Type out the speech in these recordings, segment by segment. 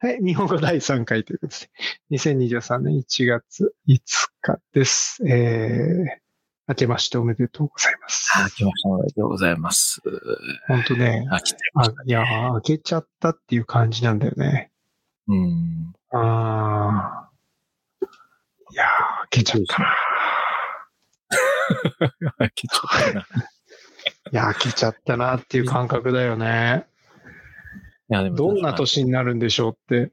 はい、日本語第3回ということで、2023年1月5日です。えー、明けましておめでとうございます。あ、来ました。おめでとうございます。本当ね、あ、来てまあした。いやー、明けちゃったっていう感じなんだよね。うん。あー。いやー、明けちゃったな。来 ちゃったな。いいや、明けちゃったなっていう感覚だよね。どんな年になるんでしょうって、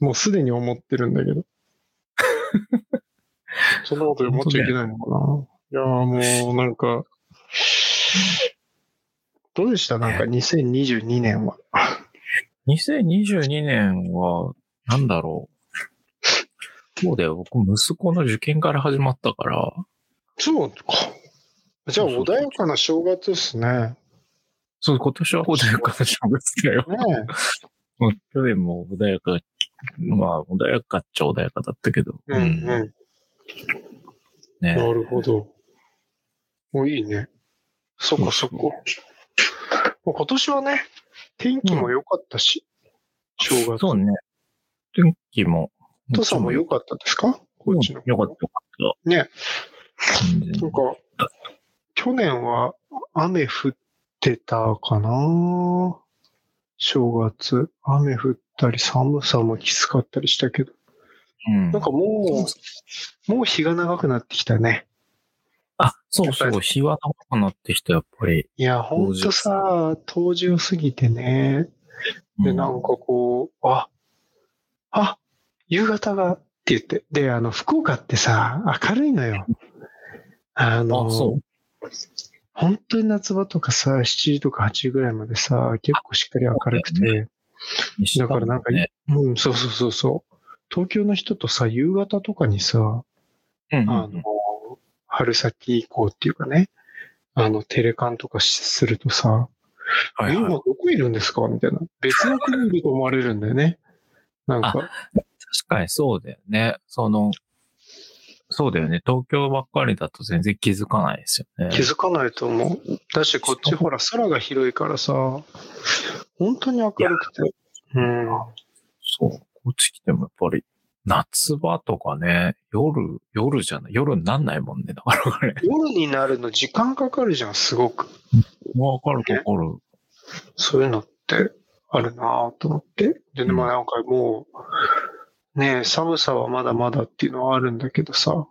もうすでに思ってるんだけど。そんなこと思っちゃいけないのかないやーもうなんか、どうでした？なんか2022年は。2022年は、なんだろう。そうだよ。僕、息子の受験から始まったから、そうか。じゃあ穏やかな正月ですね。そう、今年は穏やかな正月だよ。ね去年も穏やか、まあ、穏やかっちゃ穏やかだったけど。え。うんうん。ね。なるほど。もういいね。そっかそっか。もう今年はね、天気も良かったし、正月。そうね。天気も。土佐も良かったですか？こっちの。よかった、よかった。ね。なんか、去年は雨降ってたかな正月。雨降ったり寒さもきつかったりしたけど。うんなんかもう、もう日が長くなってきたね。あ、そうそう、日は長くなってきた、やっぱり。いや、ほんとさ、冬至を過ぎてね。で、うんなんかこう、あ、あ、夕方がって言って。で、あの、福岡ってさ、明るいのよ。あの、あ、そう。本当に夏場とかさ、7時とか8時ぐらいまでさ、結構しっかり明るくて。だからなんか、ね、うん、そうそうそうそう。東京の人とさ、夕方とかにさ、うんあの、春先以降っていうかね、あの、テレカンとかするとさ、はいはい今どこいるんですか？みたいな。別の国にいると思われるんだよね。なんか、確かにそうだよね。その、そうだよね。東京ばっかりだと全然気づかないですよね。気づかないと思う。だし、こっちほら、空が広いからさ、本当に明るくて。うん。そう。こっち来てもやっぱり、夏場とかね、夜、夜じゃない、夜になんないもんね。だからこれ。夜になるの時間かかるじゃん、すごく。わかるわかる。そういうのってあるなぁと思って。で、うんまあなんかもう、ねえ寒さはまだまだっていうのはあるんだけどさ、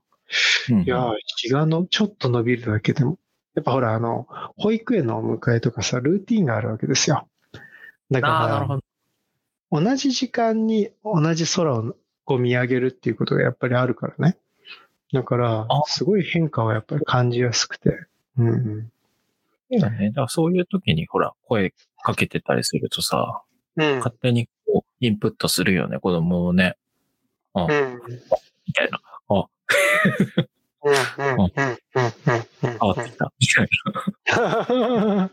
うんいやー、日がのちょっと伸びるだけでも、やっぱほら、あの、保育園のお迎えとかさ、ルーティンがあるわけですよ。だか。ら、同じ時間に同じ空をこう見上げるっていうことがやっぱりあるからね。だからあ、すごい変化はやっぱり感じやすくて。うんだね。だからそういう時にほら、声かけてたりするとさ、うん。勝手にこう、インプットするよね、子供もね。あ、うん。みたいな。うん。うんうんうんうんうんあ、来た。みた。いな。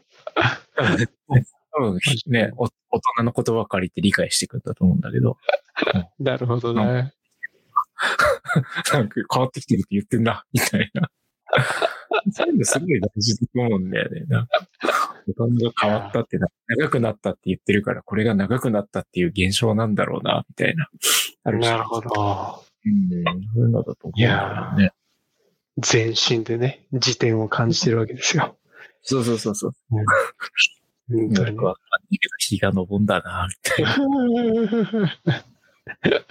多分ね、お大人の言葉借りて理解してくれた。と思うんだけど、なるほどね。なんか変わってきてるって言ってんな、みた。いな。そういうのすごい大事だと思うんだよね。なんか大人が変わった。ってな、長くなった。って言ってるから、これが長くなった。っていう現象なんだろうな、みた。いな。あるしなるほ。ど。うん、そういうのだと思うんだよね。全身でね、時点を感じてるわけですよ。そうそうそうそう。本当によくわかんないけど、日が昇んだな、みたいな。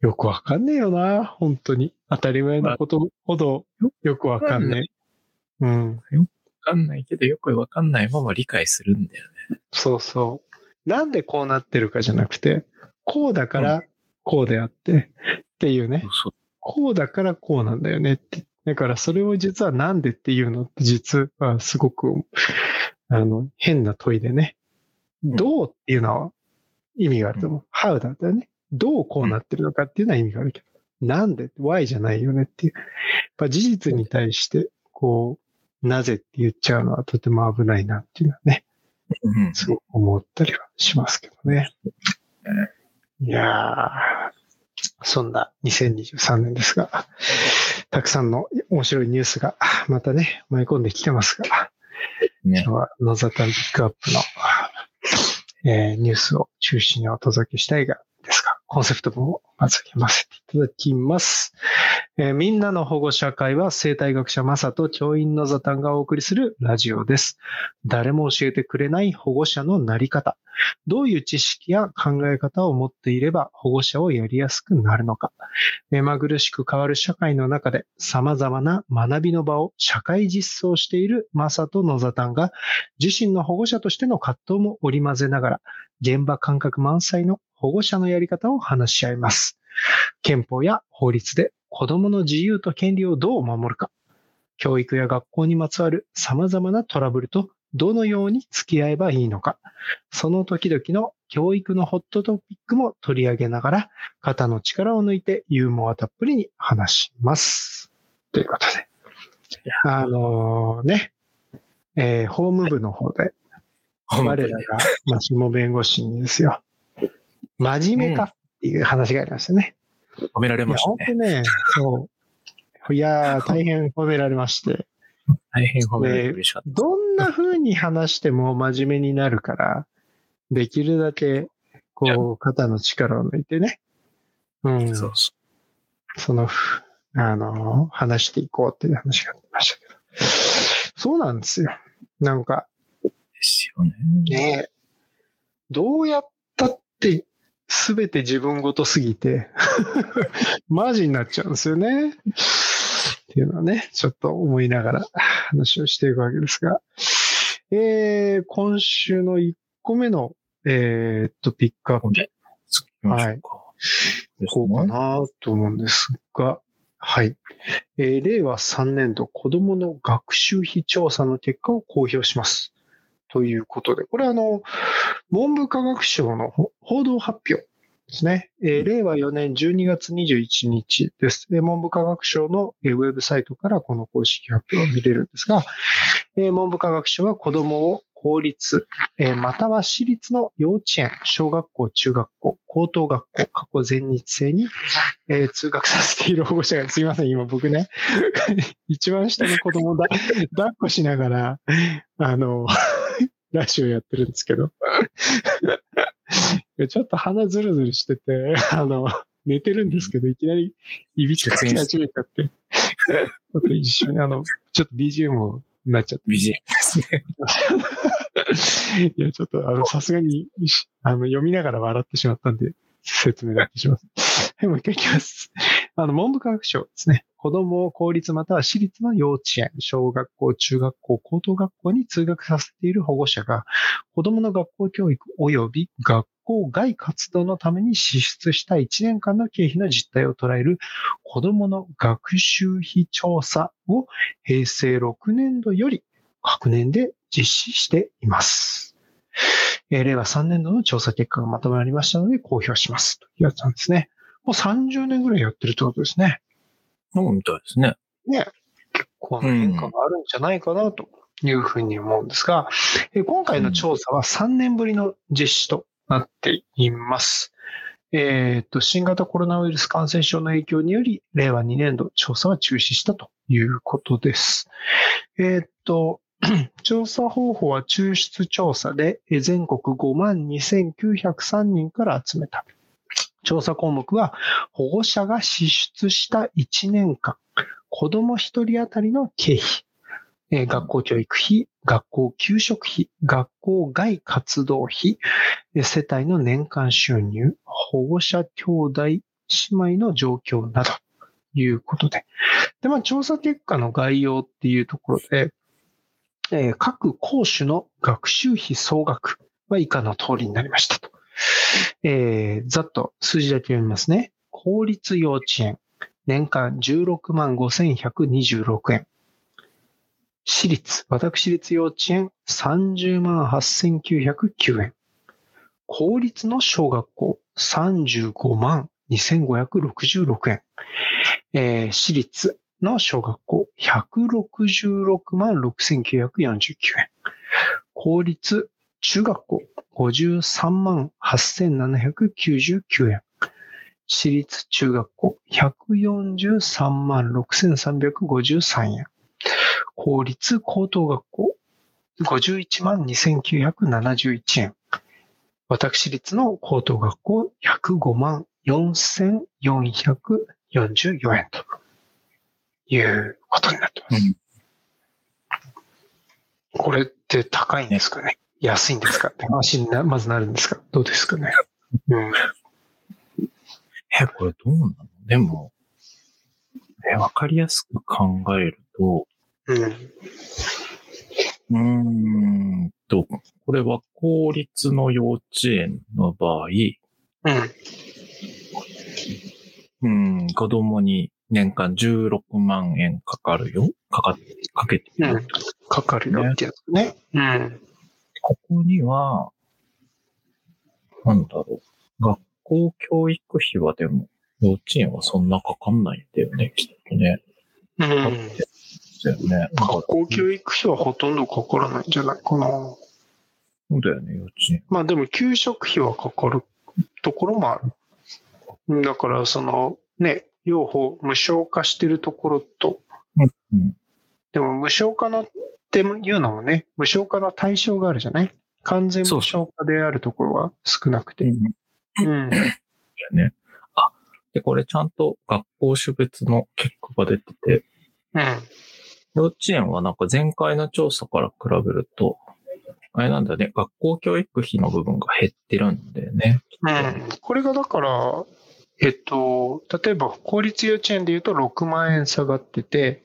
よくわかんねえよな、本当に。当たり前のことほどよくわかんねえ。うん。わかんないけど、よくわかんないまま理解するんだよね。そうそう。なんでこうなってるかじゃなくて、こうだからこうであって、っていうね。そうこうだからこうなんだよねって。だからそれを実はなんでっていうのって実はすごく、あの、変な問いでね。うんどうっていうのは意味があると思う。how だったらね。どうこうなってるのかっていうのは意味があるけど。なんで ?why じゃないよねっていう。やっぱ事実に対して、こう、なぜって言っちゃうのはとても危ないなっていうのはね、うんすごく思ったりはしますけどね。いやー、そんな2023年ですが、たくさんの面白いニュースがまたね、舞い込んできてますが、ね。今日はノザタンピックアップの、えーニュースを中心にお届けしたいが、ですが、コンセプトもまず読ませていただきます。えーみんなの保護者会は生態学者マサと教員のザタンがお送りするラジオです。誰も教えてくれない保護者のなり方。どういう知識や考え方を持っていれば保護者をやりやすくなるのか。目まぐるしく変わる社会の中で様々な学びの場を社会実装しているマサとノザタンが自身の保護者としての葛藤も織り交ぜながら現場感覚満載の保護者のやり方を話し合います。憲法や法律で子供の自由と権利をどう守るか。教育や学校にまつわる様々なトラブルとどのように付き合えばいいのか。その時々の教育のホットトピックも取り上げながら、肩の力を抜いてユーモアたっぷりに話します。ということで。あのね、えー法務部の方で、我らが、まあ、下弁護士にですよ、真面目かっていう話がありましたね。褒められましたね。本当ね、そう。いやー、大変褒められまして、大変褒められて嬉しかっどんな風に話しても真面目になるから、できるだけ、こう、肩の力を抜いてね、うん、た。そうそその、ふあの、話していこうっていう話がありましたけど。そうなんですよ。なんか、うですよね。ねえ、どうやったって、すべて自分ごとすぎて、マジになっちゃうんですよね。っていうのはね、ちょっと思いながら話をしていくわけですが、えー、今週の1個目の、えーっと、ピックアップ、次行きましょうか。こうかなと思うんですが、はい。えー令和3年度子供の学習費調査の結果を公表します。ということで、これあの、文部科学省のほ報道発表ですね。えー令和4年12月21日です。えー文部科学省のえーウェブサイトからこの公式発表を見れるんですが、えー文部科学省は子供を公立、えーまたは私立の幼稚園、小学校、中学校、高等学校、過去全日制に、えー通学させている保護者が、すいません、今僕ね、一番下の子供をだ抱っこしながら、あの、ラジオやってるんですけど、ちょっと鼻ずるずるしてて、あの、寝てるんですけど、いきなりいびきかき始めちゃって、ちょっと一緒にあの、ちょっと BGM になっちゃって。BGM ですね。いや、ちょっと、あの、さすがに、しあの、読みながら笑ってしまったんで、説明だけします。はい、もう一回いきます。あの、文部科学省ですね。子供を公立または私立の幼稚園、小学校、中学校、高等学校に通学させている保護者が、子供の学校教育及び学校外活動のために支出した1年間の経費の実態を捉える子供の学習費調査を平成6年度より各年で実施しています。えー令和3年度の調査結果がまとまりましたので公表します。というやつなんですね。もう30年ぐらいやってるってことですね。そうみたいですね。ね。結構な変化があるんじゃないかなというふうに思うんですが、えー今回の調査は3年ぶりの実施となっています。えっと、新型コロナウイルス感染症の影響により、令和2年度調査は中止したということです。えっと、調査方法は抽出調査でえー全国5万2903人から集めた。調査項目は保護者が支出した1年間、子供1人当たりの経費、えー学校教育費、学校給食費、学校外活動費、えー世帯の年間収入、保護者兄弟姉妹の状況など、ということで。で、まあ、調査結果の概要っていうところで、えー各校種の学習費総額は以下の通りになりましたと。えーざっと数字だけ読みますね。公立幼稚園、年間16万5126円。私立、私立幼稚園30万8909円。公立の小学校35万2566円。えー私立の小学校166万6949円。公立中学校53万8799円。私立中学校143万6353円。公立高等学校51万2971円。私立の高等学校105万4444円ということになってます。うんこれって高いんですかね？安いんですか？って話になまずなるんですか？どうですかね？うん。え、これどうなの？でも、え、わかりやすく考えると、うん。うーんと、これは公立の幼稚園の場合、うん。うん、子供に年間16万円かかるよかか、かけてるようん。かかるよってやつね。うん。ここには、なんだろう。学校教育費はでも、幼稚園はそんなかかんないんだよね、きっとね。うん。だよね。学校教育費はほとんどかからないんじゃないかな。そうだよね、幼稚園。まあでも給食費はかかるところもある。だからそのね、両方無償化してるところと、うん。でも無償化のっていうのもね、無償化の対象があるじゃない？完全無償化であるところは少なくて。うん。だよね。あ、で、これちゃんと学校種別の結果が出てて、うん。幼稚園はなんか前回の調査から比べると、あれなんだね、学校教育費の部分が減ってるんだよね。うん。これがだから、えっと、例えば公立幼稚園で言うと6万円下がってて、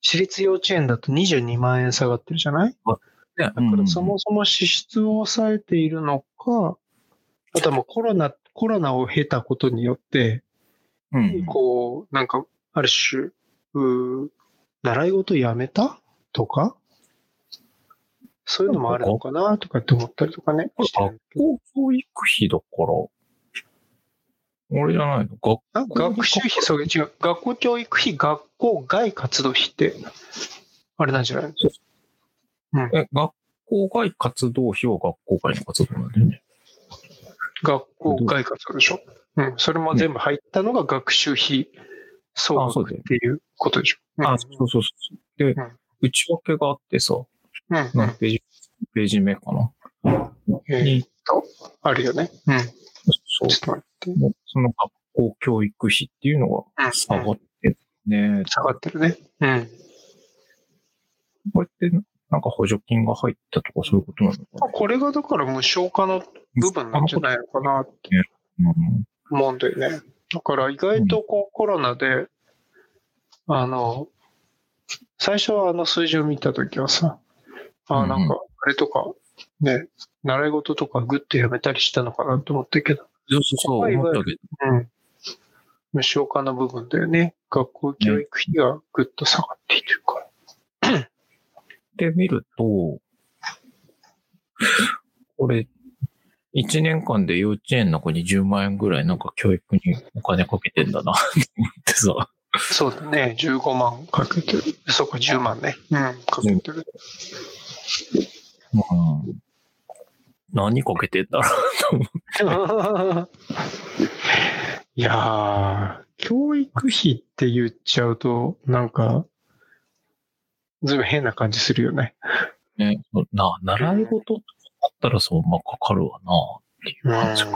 私立幼稚園だと22万円下がってるじゃない？ね、だからそもそも支出を抑えているのか、あとはもうコロナ、コロナを経たことによって、うん、うん。こう、なんか、ある種、うー習い事やめた？とか、そういうのもあるのかな？とかって思ったりとかね。して学校教育費だから、あれじゃないの？学あ学習費、そう、違う。学校教育費、学校外活動費って、あれなんじゃない？のえ、学校外活動費は学校外の活動なんだよね。学校外活動でしょ？うん。それも全部入ったのが学習費総額っていうことでしょ？うんあ、そうそうそう。で、うん内訳があってさ、うん。うん何ページ、ページ目かな？えーに、あるよね。うん。そうちょっと待って。その学校教育費っていうのが下がってるね。下がってるね。うん。これって、なんか補助金が入ったとかそういうことなのかなこれがだから無償化の部分なんじゃないのかなってうん思うんだよね。だから意外とこうコロナで、あの、最初はあの数字を見たときはさ、あなんか、あれとか、ね、習い事とかグッとやめたりしたのかなと思ったけど、そう思ったけど。うん。無償化の部分だよね。学校教育費がぐっと下がっているから。で見ると、これ、1年間で幼稚園の子に10万円ぐらいなんか教育にお金かけてんだなってさ。そうだね。15万かけてる。そうか、10万ね。うん、かけてる。うん、何かけてんだろうと思って。いやー、教育費って言っちゃうと、なんか、ずいぶん変な感じするよね。ね、な、習い事だったらそう、まあかかるわなっていう感じか。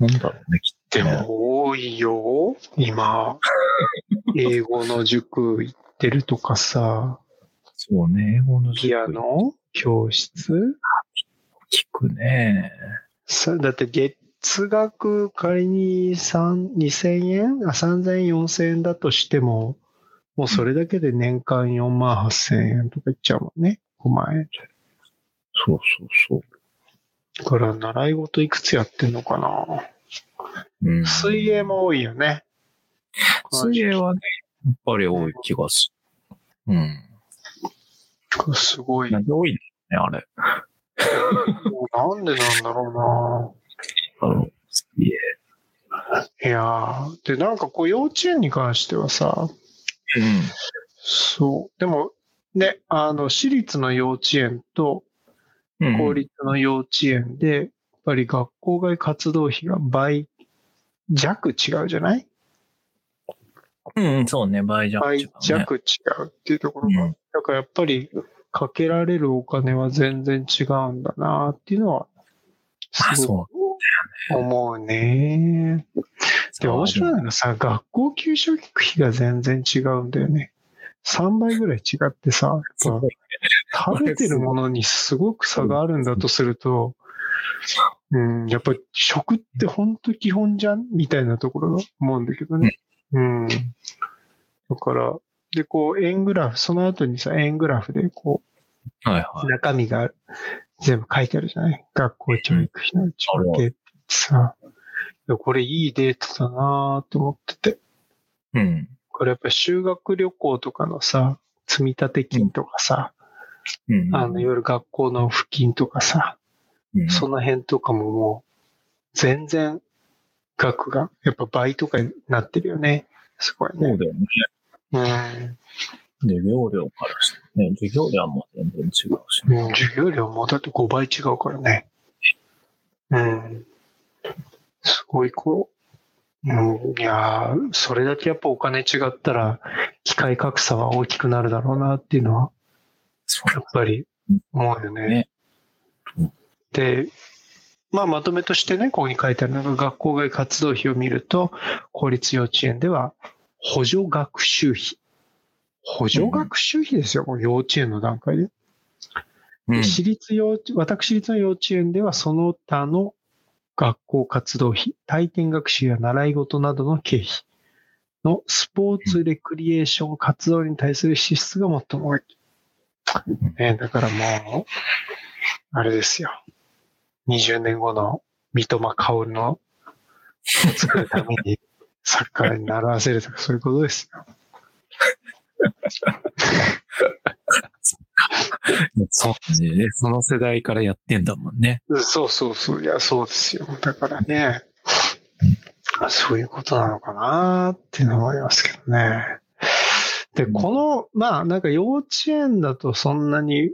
なんだろうね、きっとでね。も多いよ。今、英語の塾行ってるとかさ、そうね、英語の塾ピアノ？教室？聞くね。さだって月額仮に3 2000円？あ ?3000 円、4000円だとしても、もうそれだけで年間4万8000円とかいっちゃうもんね。5万円。そうそうそう。だから習い事いくつやってんのかな？うん、水泳も多いよね。水泳はね、やっぱり多い気がする。うん。すごい。なんで多いんだよね、なんでなんだろあれ。あの、水泳。うな。いやーで、なんかこう幼稚園に関してはさ、そう。でも、ね、あの、私立の幼稚園とうん。公立の幼稚園で、やっぱり学校外活動費が倍弱違うじゃない？うん、うん、そうね、倍弱違う、ね。倍弱違うっていうところが。うんだからやっぱりかけられるお金は全然違うんだなっていうのは、すごく思うね。で、面白いのがさ、学校給食費が全然違うんだよね。3倍ぐらい違ってさ、食べてるものにすごく差があるんだとすると、うん、やっぱり食って本当基本じゃんみたいなところが思うんだけどね。うん。だから、で、こう、円グラフ、その後にさ、円グラフで、こう、はいはい、中身が全部書いてあるじゃない？学校教育費の内訳ってさ、これいいデータだなと思ってて。うん。これやっぱ修学旅行とかのさ、積立金とかさ、うん、あの、いわゆる学校の付近とかさ、うん、その辺とかももう、全然額が、やっぱ倍とかになってるよね。すごいね。そうだよね。うん。授業料からしてね、授業料も全然違うし、ね、うん、授業料もだって5倍違うからね。うん。すごいこう、うん、いやそれだけやっぱお金違ったら、機械格差は大きくなるだろうなっていうのは、やっぱり思うよね。ねで、まあまとめとしてね、ここに書いてあるのが学校外活動費を見ると、公立幼稚園では補助学習費。補助学習費ですよ、うん、幼稚園の段階で。うん、私立幼私立の幼稚園ではその他の学校活動費、体験学習や習い事などの経費のスポーツレクリエーション活動に対する支出が最も多い。ね、だからもう、あれですよ。20年後の三笘薫のを作るために サッカーに習わせるとかそういうことですよ。そうね。その世代からやってんだもんね。そうそうそう。いや、そうですよ。だからね、そういうことなのかなっていうのは思いますけどね。で、この、まあ、なんか幼稚園だとそんなに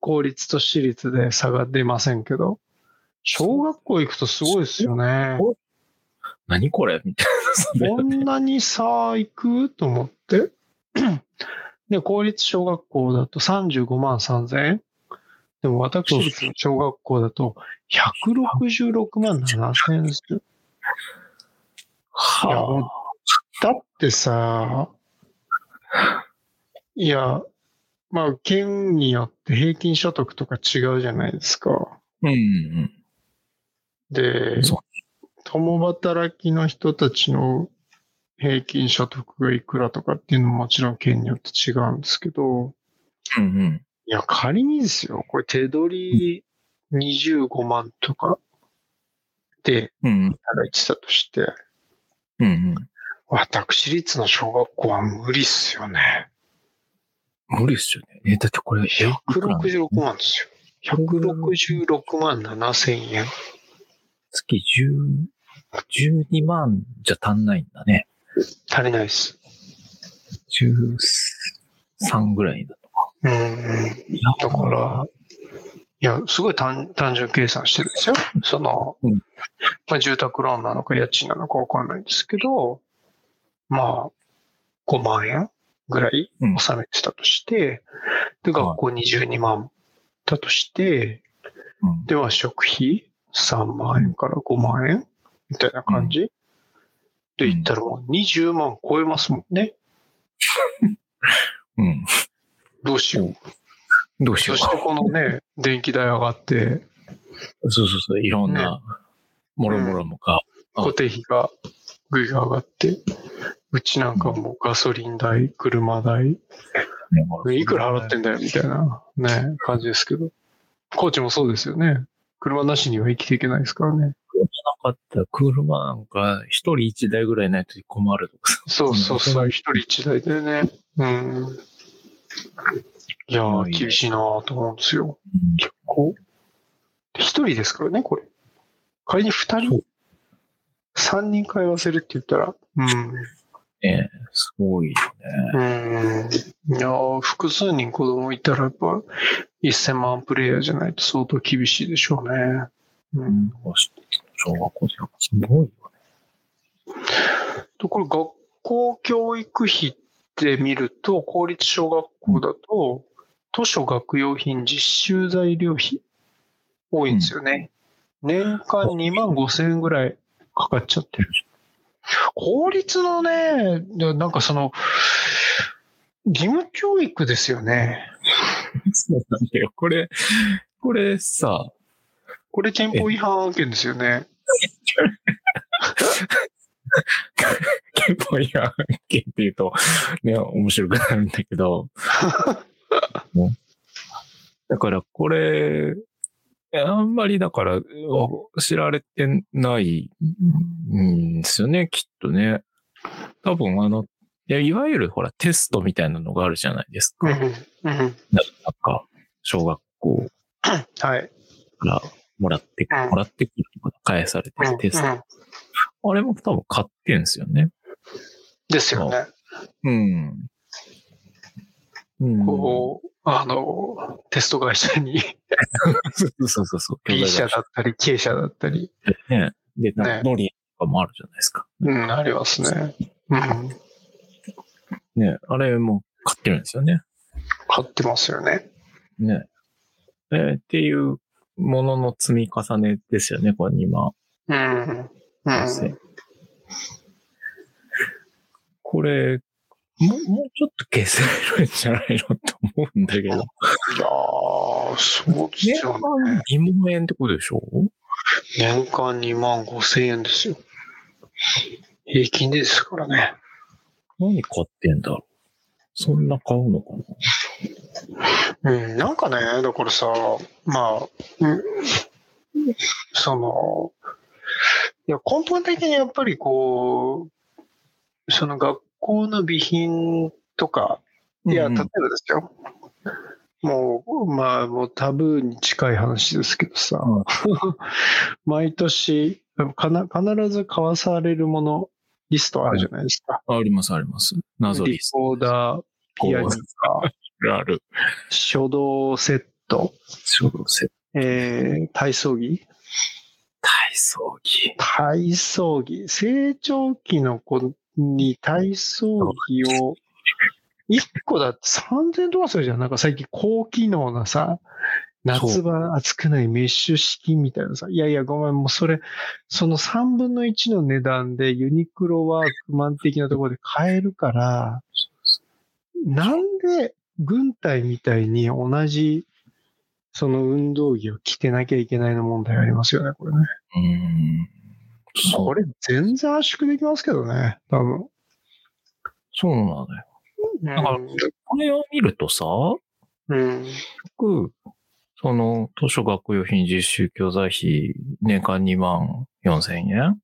公立と私立で差が出ませんけど、小学校行くとすごいですよね。何これ？みたいな。こんなに差行く？と思って。で、公立小学校だと35万3000円。でも私立の小学校だと166万7000円ですよ。はあ。だってさ、いや、まあ、県によって平均所得とか違うじゃないですか。うん、うん。で、共働きの人たちの平均所得がいくらとかっていうのももちろん県によって違うんですけど、うんうん。いや、仮にですよ、これ手取り25万とかで働いてたとして、うんうん。私立の小学校は無理っすよね。無理っすよね。え、だってこれ、166万ですよ。166万7千円。月10、12万じゃ足んないんだね。足りないです。13ぐらいだとか。うん。だから、いや、すごい単単純計算してるんですよ。その、うん、まあ、住宅ローンなのか家賃なのかわかんないんですけど、まあ、5万円ぐらい納めてたとして、うん、で、学校22万だとして、うん、では食費3万円から5万円？みたいな感じ、って言ったらもう20万超えますもんね。うん。どうしよう。どうしよう。そしてこのね、電気代上がって。そうそうそう、いろんな、もろもろもか。固定費がぐいが上がって、うちなんかもガソリン代、車代、いくら払ってんだよみたいなね、感じですけど。コーチもそうですよね。車なしには生きていけないですからね。かった車なんか一人一台ぐらいないと困るとか。そうそうそう、一人一台でね。うん。いやー、厳しいなと思うんですよ。結構。一人ですからね、これ。仮に二人三人通わせるって言ったら、うん。ええすごいよね。うん。いや複数人子供いたらやっぱ1000万プレイヤーじゃないと相当厳しいでしょうね。うん。小学校ですごいよね。と、これ学校教育費って見ると、公立小学校だと図書学用品実習材料費多いんですよね。年間2万5千円ぐらいかかっちゃってる。公立のね、なんかその、義務教育ですよね。そうなんだよ。これ、これさ、これ憲法違反案件ですよね。憲法違反案件って言うと、ね、面白くなるんだけど、ね だからこれ、あんまりだから知られてないんですよね、きっとね。多分あの、いやいわゆるほらテストみたいなのがあるじゃないですか。うんうんなんか、小学校 はい。からもらって、うんもらってくるとか返されてるテスト。うんあれも多分買ってんですよね。ですよね。うん。うん。こう、あの、テスト会社にそうそうそうそう。B 社だったり K 社だったり、ね。で、ねかノリとかもあるじゃないですか。うん、ありますね。うん。ね。あれも買ってるんですよね。買ってますよね。ね。えーっていうものの積み重ねですよね、これ2万うん。うん。4000。これ、もう、もうちょっと消せるんじゃないのって思うんだけど。いやー、そうです年よ間ね。2万円ってことでしょ？年間2万5千円ですよ。平均ですからね。何買ってんだろう。そんな買うのかな？うん、なんかね、だからさ、まあ、うん、その、いや、根本的にやっぱりこう、その学校の備品とか、いや、うん。例えばですよ。もう、まあ、もうタブーに近い話ですけどさ、うん。毎年かな、必ず買わされるものリストあるじゃないですか。あります、あります。謎リスリコーダー、ピアニカ、トある。書道セット、書道セットえー、体操着体操着。体操着。成長期の子に体操着を、1個だって3000円とかするじゃん。なんか最近高機能なさ、夏場暑くないメッシュ式みたいなさ。いやいや、ごめん、もうそれ、その3分の1の値段でユニクロワークマン的なところで買えるから、なんで軍隊みたいに同じ、その運動着を着てなきゃいけないの問題ありますよね、これね。うーん。それ全然圧縮できますけどね、多分。そうなのよ。だからこれを見るとさ、うん。その、図書学用品実習教材費、年間2万4千円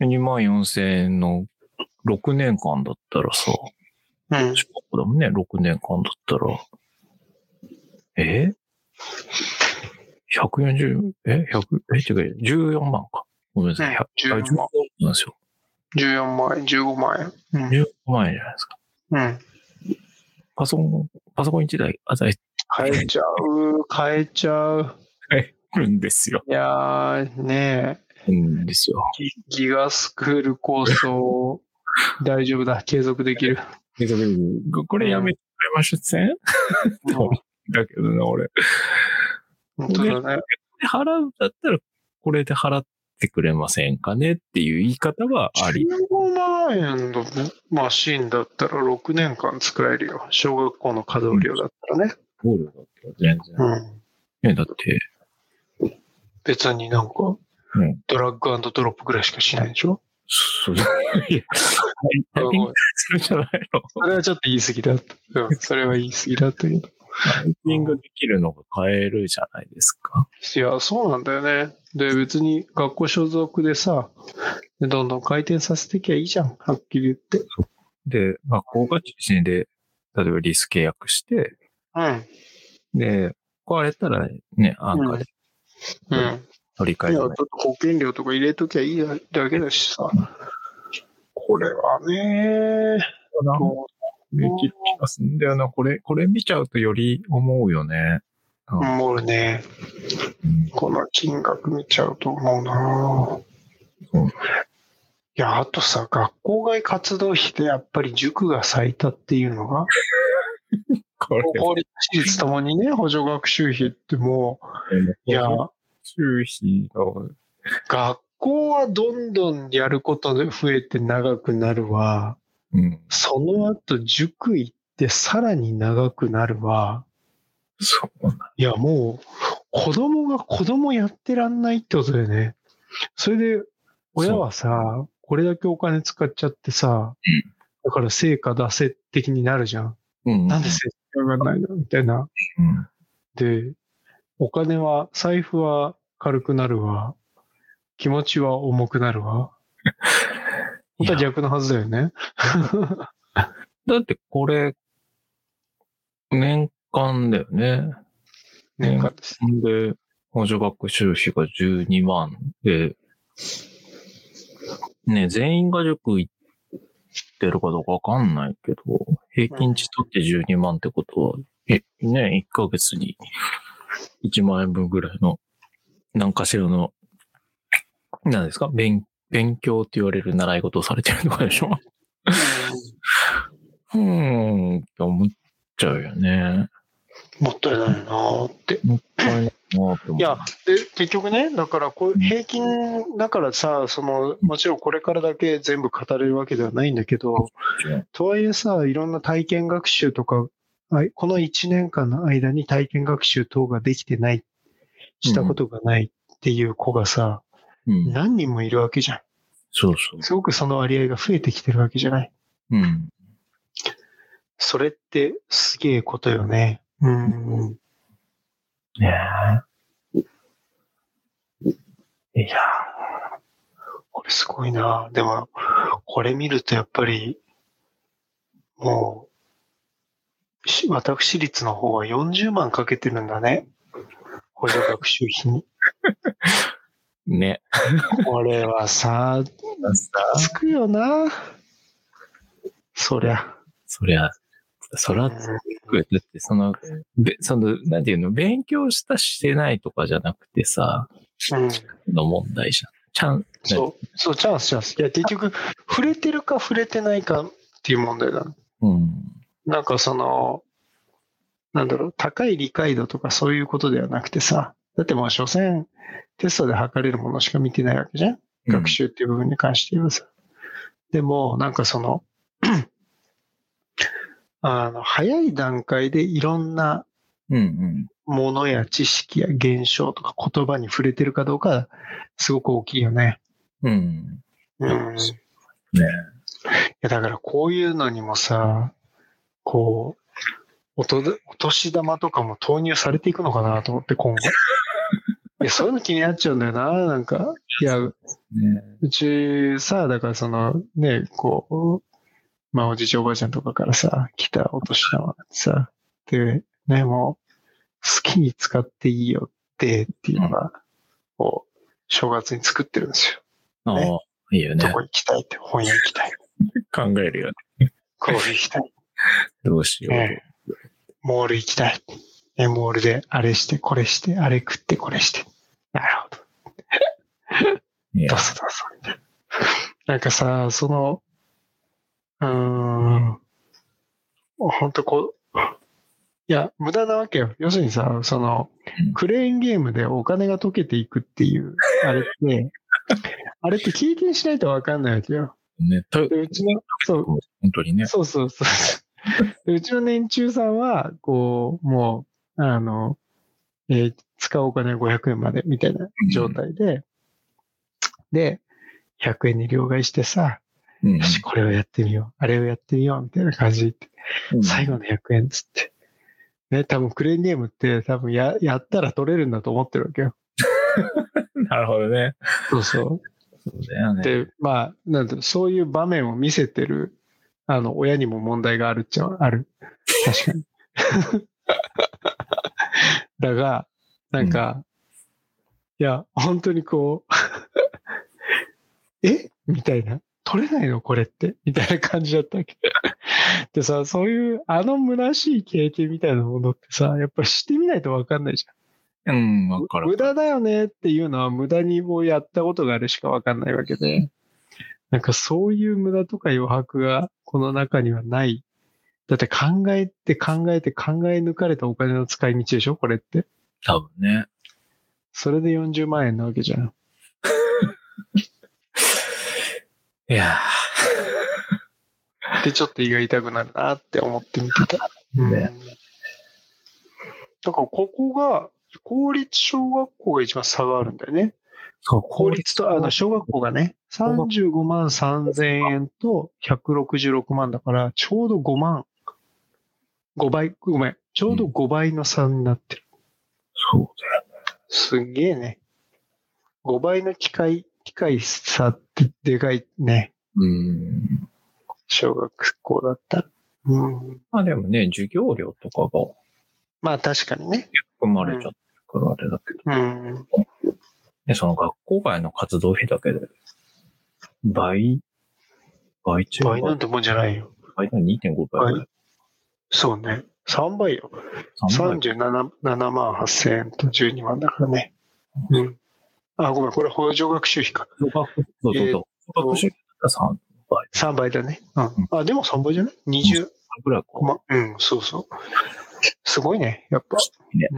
うん。?2 万4千円の6年間だったらさ、うん。小学校だもんね、6年間だったら、え ?140、え ?100、え？違う、14万か。ごめんなさい。うん100 14万なんですよ。14万円、15万円。15万円じゃないですか。うん。うん。パソコン、パソコン1台、あ、在 変えちゃう、変えちゃう。るんですよ。いやー、ねうんですよ。え、ギギガスクール構想、大丈夫だ、継続できる。えっとこれやめてくれましょうせん？だけどな、俺。本当だね。で払うんだったら、これで払ってくれませんかねっていう言い方はあり。15万円のマシンだったら6年間使えるよ。小学校の稼働量だったらね。ゴールだったら全然。うん。ね、だって、別になんか、うんドラッグドロップぐらいしかしないでしょ？そう、いや、タイピングするんじゃないのそれはちょっと言い過ぎだった。うん、それは言い過ぎだったけど。タイピングできるのが買えるじゃないですか。いや、そうなんだよね。で、別に学校所属でさ、でどんどん回転させてきゃいいじゃん。はっきり言って。で、学校が中心で、例えばリス契約して、うん。で、壊れたらね、安価でうん。いや、ちょ取り替えるっと保険料とか入れときゃいいだけだしさ。これはね、なもできる気がすんだよな。これ、これ見ちゃうとより思うよね。う、もう俺ね、うんこの金額見ちゃうと思うなそういや、あとさ、学校外活動費でやっぱり塾が最多っていうのが、これ公立私立ともにね、補助学習費ってもう、いや、収費の、学校はどんどんやることで増えて長くなるわ。うん。その後塾行ってさらに長くなるわ。そうなんいや、もう、子供が子供やってらんないってことだよね。それで、親はさ、これだけお金使っちゃってさ、だから成果出せ的になるじゃん。うん。なんで成果上がらないの？みたいな。うん。で、お金は、財布は軽くなるわ。気持ちは重くなるわ。本当は逆のはずだよね。だってこれ、年間だよね。年間です。で、補助学習費が12万で、ね、全員が塾行ってるかどうかわかんないけど、平均値取って12万ってことは、え、ね、1ヶ月に1万円分ぐらいの、何かしらの、何ですか？勉、勉強って言われる習い事をされてるとかでしょ？うーん、って思っちゃうよね。もったいないなーって。もったいない。いや、で、結局ね、だからこう、平均だからさ、その、もちろんこれからだけ全部語れるわけではないんだけど、とはいえさ、いろんな体験学習とか、はいこの1年間の間に体験学習等ができてない、したことがないっていう子がさ、うん、何人もいるわけじゃん。そうそう。すごくその割合が増えてきてるわけじゃない。うん。それってすげえことよね。うん。ねいやーこれすごいな。でも、これ見るとやっぱり、もう、し私立の方は40万かけてるんだね。補助学習費に。え。ね。これはさ、つくよな。そりゃ。そりゃ、そりゃつく。だって、その、べその、なんていうの、勉強したしてないとかじゃなくてさ、うん。の問題じゃん。ちゃん、そう、そう、チャンス、チャンス。いや、結局、触れてるか触れてないかっていう問題だ。うん。なんかその、なんだろう、高い理解度とかそういうことではなくてさ、だってもう所詮テストで測れるものしか見てないわけじゃん学習っていう部分に関して言えばさ。でも、なんかその、あの、早い段階でいろんなうんうん。ものや知識や現象とか言葉に触れてるかどうか、すごく大きいよね。うん。うん。いねや、だからこういうのにもさ、こう、おとお年玉とかも投入されていくのかなと思って今後。いや、そういうの気になっちゃうんだよな、なんか。いや、ねうちさ、だからそのね、こう、まあおじいちゃんおばあちゃんとかからさ、来たお年玉さ、で、ね、もう、好きに使っていいよって、っていうのが、こう、正月に作ってるんですよ。ああ、いいよね。どこ行きたいって、本屋行きたい。考えるよね。コーヒー行きたい。どうしよう。ええモール行きたい。え、モールであれして、これして、あれ食って、これして。なるほど。どうぞどうぞ。なんかさ、その、うーん、本当こう、いや、無駄なわけよ。要するにさ、そのうん、クレーンゲームでお金が溶けていくっていう、あれって、あれって経験しないとわかんないわけよ。ね、とで、うちの、そう、本当にね。そうそうそう。でうちの年中さんは、こう、もう、あの、えー使うお金は500円までみたいな状態で、で、100円に両替してさ、うんよし、これをやってみよう、あれをやってみよう、みたいな感じで言って、最後の100円っつって。ね、多分クレーンゲームって多分や、やったら取れるんだと思ってるわけよ。なるほどね。そうそそうだよう。ね。で、まあ、なんだそういう場面を見せてる、あの、親にも問題があるっちゃある。確かに。だが、なんか、いや、本当にこう、え？みたいな。取れないのこれって？みたいな感じだったわけ。でさ、そういう、あの虚しい経験みたいなものってさ、やっぱりしてみないとわかんないじゃん。うん、わかる。無駄だよねっていうのは無駄にもうやったことがあるしかわかんないわけで、なんかそういう無駄とか余白がこの中にはないだって考えて考えて考え抜かれたお金の使い道でしょ？これって。多分ね。それで40万円なわけじゃん。いや で、ちょっと胃が痛くなるなって思って見てた。うん。だねからここが、公立小学校が一番差があるんだよね。そう、公立と、あの、小学校がね、35万3000円と166万だから、ちょうど5万、5倍、ごめん、ちょうど5倍の差になってる。そうだよ。すんげえね。5倍の機械、機械差ってでかいね。うん。小学校だったら。うん。まあでもね、授業料とかがまあ確かにね。含まれちゃってるからあれだけど、うん。ね、その学校外の活動費だけで、倍、倍中倍なんてもんじゃないよ。倍だ2.5倍ぐらい。そうね。3倍よ。3倍37 7万8千円と12万だからね。うん。あ、ごめん、これ補助学習費か。そうそうえーそ学習費だったら3倍3倍だね。うん。あ、でも3倍じゃない ?20 ぐらいか。ま、うん、そうそう。すごいね、やっぱ。ね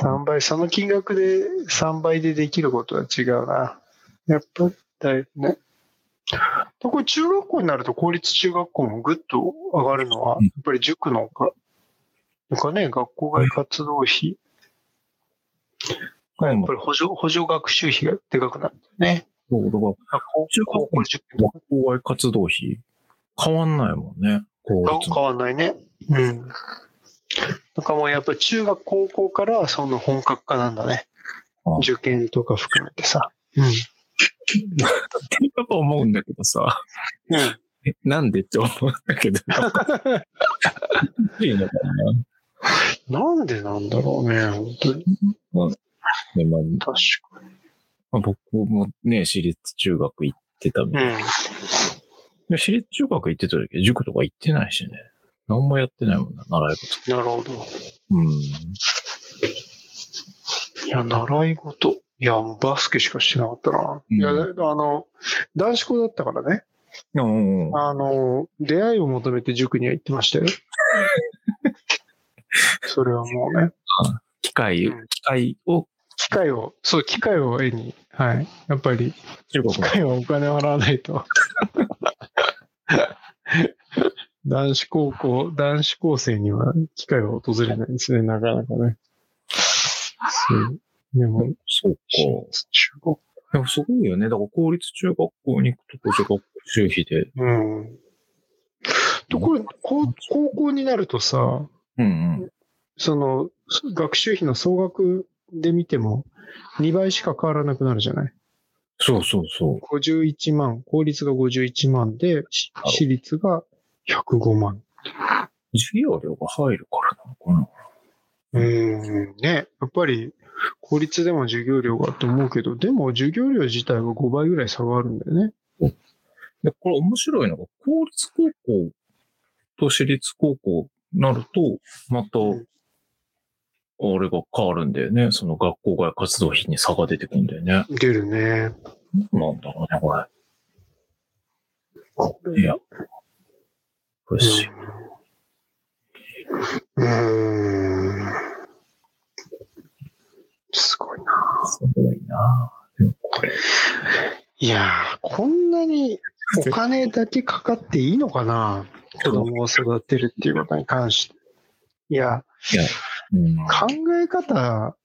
3倍、その金額で3倍でできることは違うな。やっぱ、だいぶね。でこれ中学校になると公立中学校もぐっと上がるのは、うんやっぱり塾のか、なんかね、学校外活動費、やっぱり補助、補助学習費がでかくなるんだよね。そう、だから、あ高校高校外活動費、変わんないもんね。変わんないね。うん。だからもうやっぱり中学、高校からその本格化なんだねあ。受験とか含めてさ。うん。ってるかと思うんだけどさ、うん。えなんでって思うんだけど。いいのかななんでなんだろうね、本当に。ねまあ確かまあ、僕もね、私立中学行ってたみたいに。うん。で私立中学行ってた時、塾とか行ってないしね。何もやってないもんな、習い事。なるほど。うん。いや、習い事。いや、もうバスケしかしてなかったな。うんいや、あの、男子校だったからね。うんうん。あの、出会いを求めて塾には行ってましたよ。それはもうね。機械、うん機械を機会を、そう、機会を得に、はい。やっぱり、中国機会はお金を払わないと。男子高校、男子高生には機会は訪れないですね、なかなかね。そう。でも、そうか。中国。でもすごいよね。だから公立中学校に行くと補助学習費で。うん。ところ、高高校になるとさ、うんうん。その、学習費の総額で見ても、2倍しか変わらなくなるじゃない？そうそうそう。51万、公立が51万で、し私立が105万。授業料が入るからなのかな。うーん、ね。やっぱり、公立でも授業料がと思うけど、でも授業料自体は5倍ぐらい差があるんだよね。で、これ面白いのが、公立高校と私立高校になると、また、うんあれが変わるんだよね。その学校外活動費に差が出てくるんだよね。出るね。なんだろうね、これ。いや。不思議。うーん。すごいな。すごいなこれ。いやー、こんなにお金だけかかっていいのかな子供を育てるっていうことに関して。いや、いや、うん。考え方、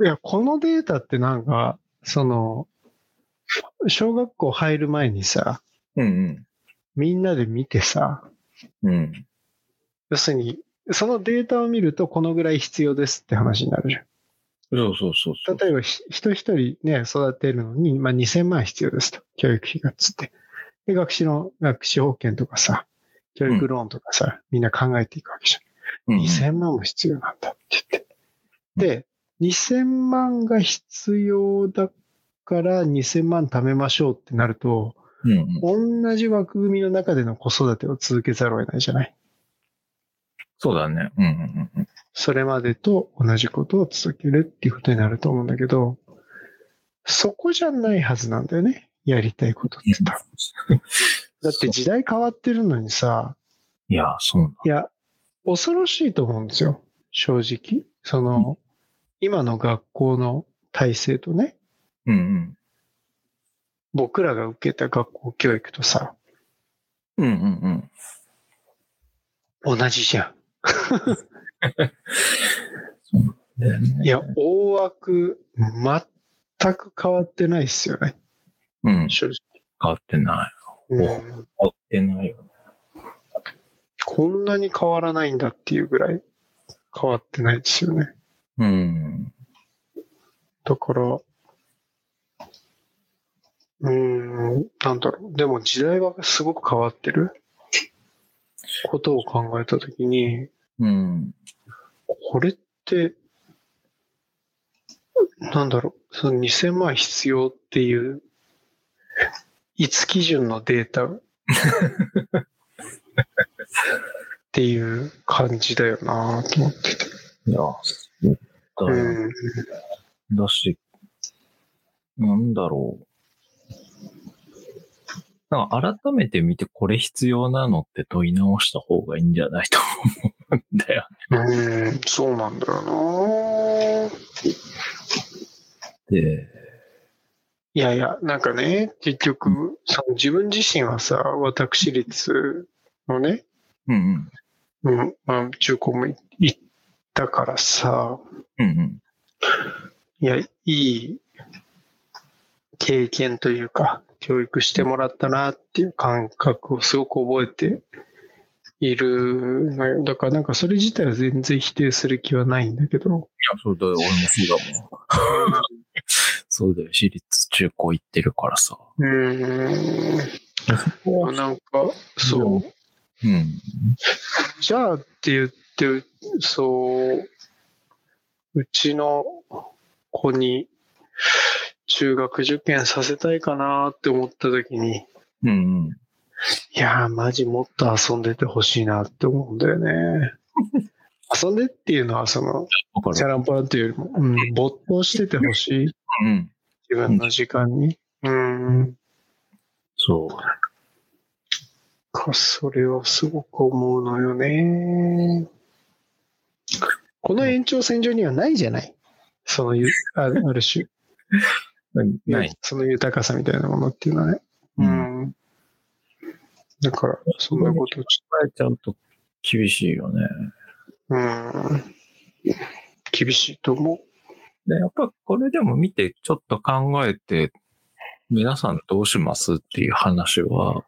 いや、このデータってなんか、その、小学校入る前にさ、うんみんなで見てさ、うん。うん。要するに、そのデータを見るとこのぐらい必要ですって話になるじゃん。そうそうそうそう。例えばひ人一人ね、育てるのに、まあ、2000万必要ですと。教育費がっつって。で、学士の、学士保険とかさ、教育ローンとかさ、みんな考えていくわけじゃん。うんうん2000万も必要なんだって言って。で、2000万が必要だから2000万貯めましょうってなると、うんうん。同じ枠組みの中での子育てを続けざるを得ないじゃない？そうだね。うんうんうん。それまでと同じことを続けるっていうことになると思うんだけど、そこじゃないはずなんだよね。やりたいことって多分。だって時代変わってるのにさ、いや、そうなんだ。いや、恐ろしいと思うんですよ。正直。その、今の学校の体制とね、うんうん。僕らが受けた学校教育とさ、うんうんうん。同じじゃん。ね。いや、大枠、全く変わってないっすよね。うん。正直。変わってない。うん変わってないよね。こんなに変わらないんだっていうぐらい変わってないですよね。うん。だから、うーん、なんだろう。でも時代はすごく変わってることを考えたときに、うん。これって、なんだろう、その2000万必要っていう、いつ基準のデータ っていう感じだよなと思ってて。いや、そうだうよ。ん。だし、なんだろう。なんか改めて見てこれ必要なのって問い直した方がいいんじゃないと思うんだよ。うん、そうなんだよなで、いやいや、なんかね、結局、その自分自身はさ、私立のね、うんうん。うん、まあ、中高も行ったからさ、うんうん。いや、いい経験というか、教育してもらったなっていう感覚をすごく覚えているのよ。だからなんかそれ自体は全然否定する気はないんだけど。いや、そうだよ。俺もそうだもん。そうだよ。私立中高行ってるからさ。うーん。なんか、そう。うん。じゃあって言って、そう、うちの子に中学受験させたいかなって思った時に、うんうん。いやー、マジもっと遊んでてほしいなって思うんだよね。遊んでっていうのは、その。チャランポラっていうよりも、うん、没頭しててほしい。うん。自分の時間に。うん。そう。か、それはすごく思うのよね。この延長線上にはないじゃない？そのゆ、あある種、ない。その豊かさみたいなものっていうのはね。う。うんん。だから、そんなことをちえちゃうと厳しいよね。うん。厳しいと思で、やっぱこれでも見てちょっと考えて、皆さんどうしますっていう話は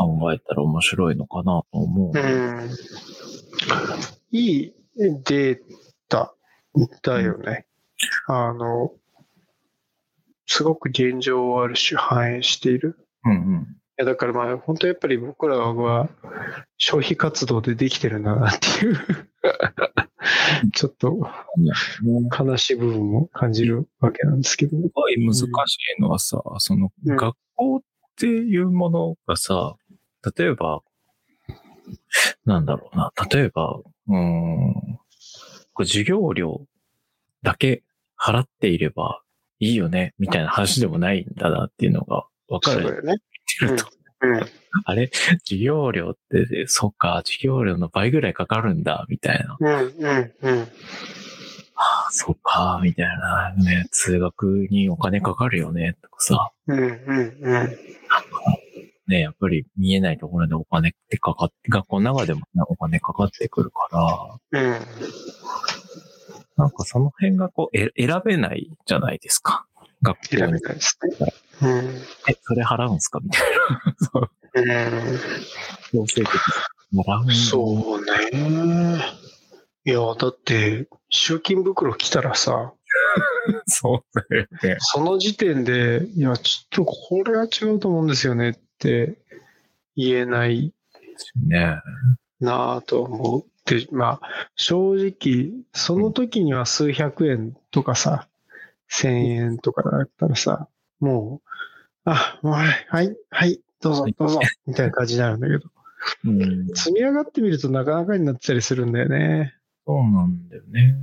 考えたら面白いのかなと思う。う。うん。いいデータだよね。あの、すごく現状をある種反映している。うんうん。いやだからまあ本当やっぱり僕らは消費活動でできてるんだなっていうちょっと悲しい部分も感じるわけなんですけど。すごい難しいのはさ、そのうん学校っていうものがさ、例えば、なんだろうな、例えば、うーん、授業料だけ払っていればいいよね、みたいな話でもないんだなっていうのが分かる。そうだよね。てるとうん。あれ？授業料って、そっか、授業料の倍ぐらいかかるんだ、みたいな。うん、うん、うん。ああ、そっか、みたいな。ね、通学にお金かかるよね、とかさ。うん、うん、うん。ね、やっぱり見えないところでお金ってかかって、学校の中でもねお金かかってくるから、うん。なんかその辺がこう、え選べないじゃないですか。学校選べに。ないですね。うん。え、それ払うんすか？みたいな。そう。うん。強制的に払うそうね。いや、だって、集金袋来たらさ、そうだよね。その時点で、いや、ちょっとこれは違うと思うんですよねって言えないねなぁと思う。で、まあ、正直、その時には数百円とかさ、千円とかだったらさ、もう、あ、もうはい、はい、はい、どうぞはい、どうぞ、みたいな感じになるんだけど、うん。積み上がってみるとなかなかになってたりするんだよね。そうなんだよね。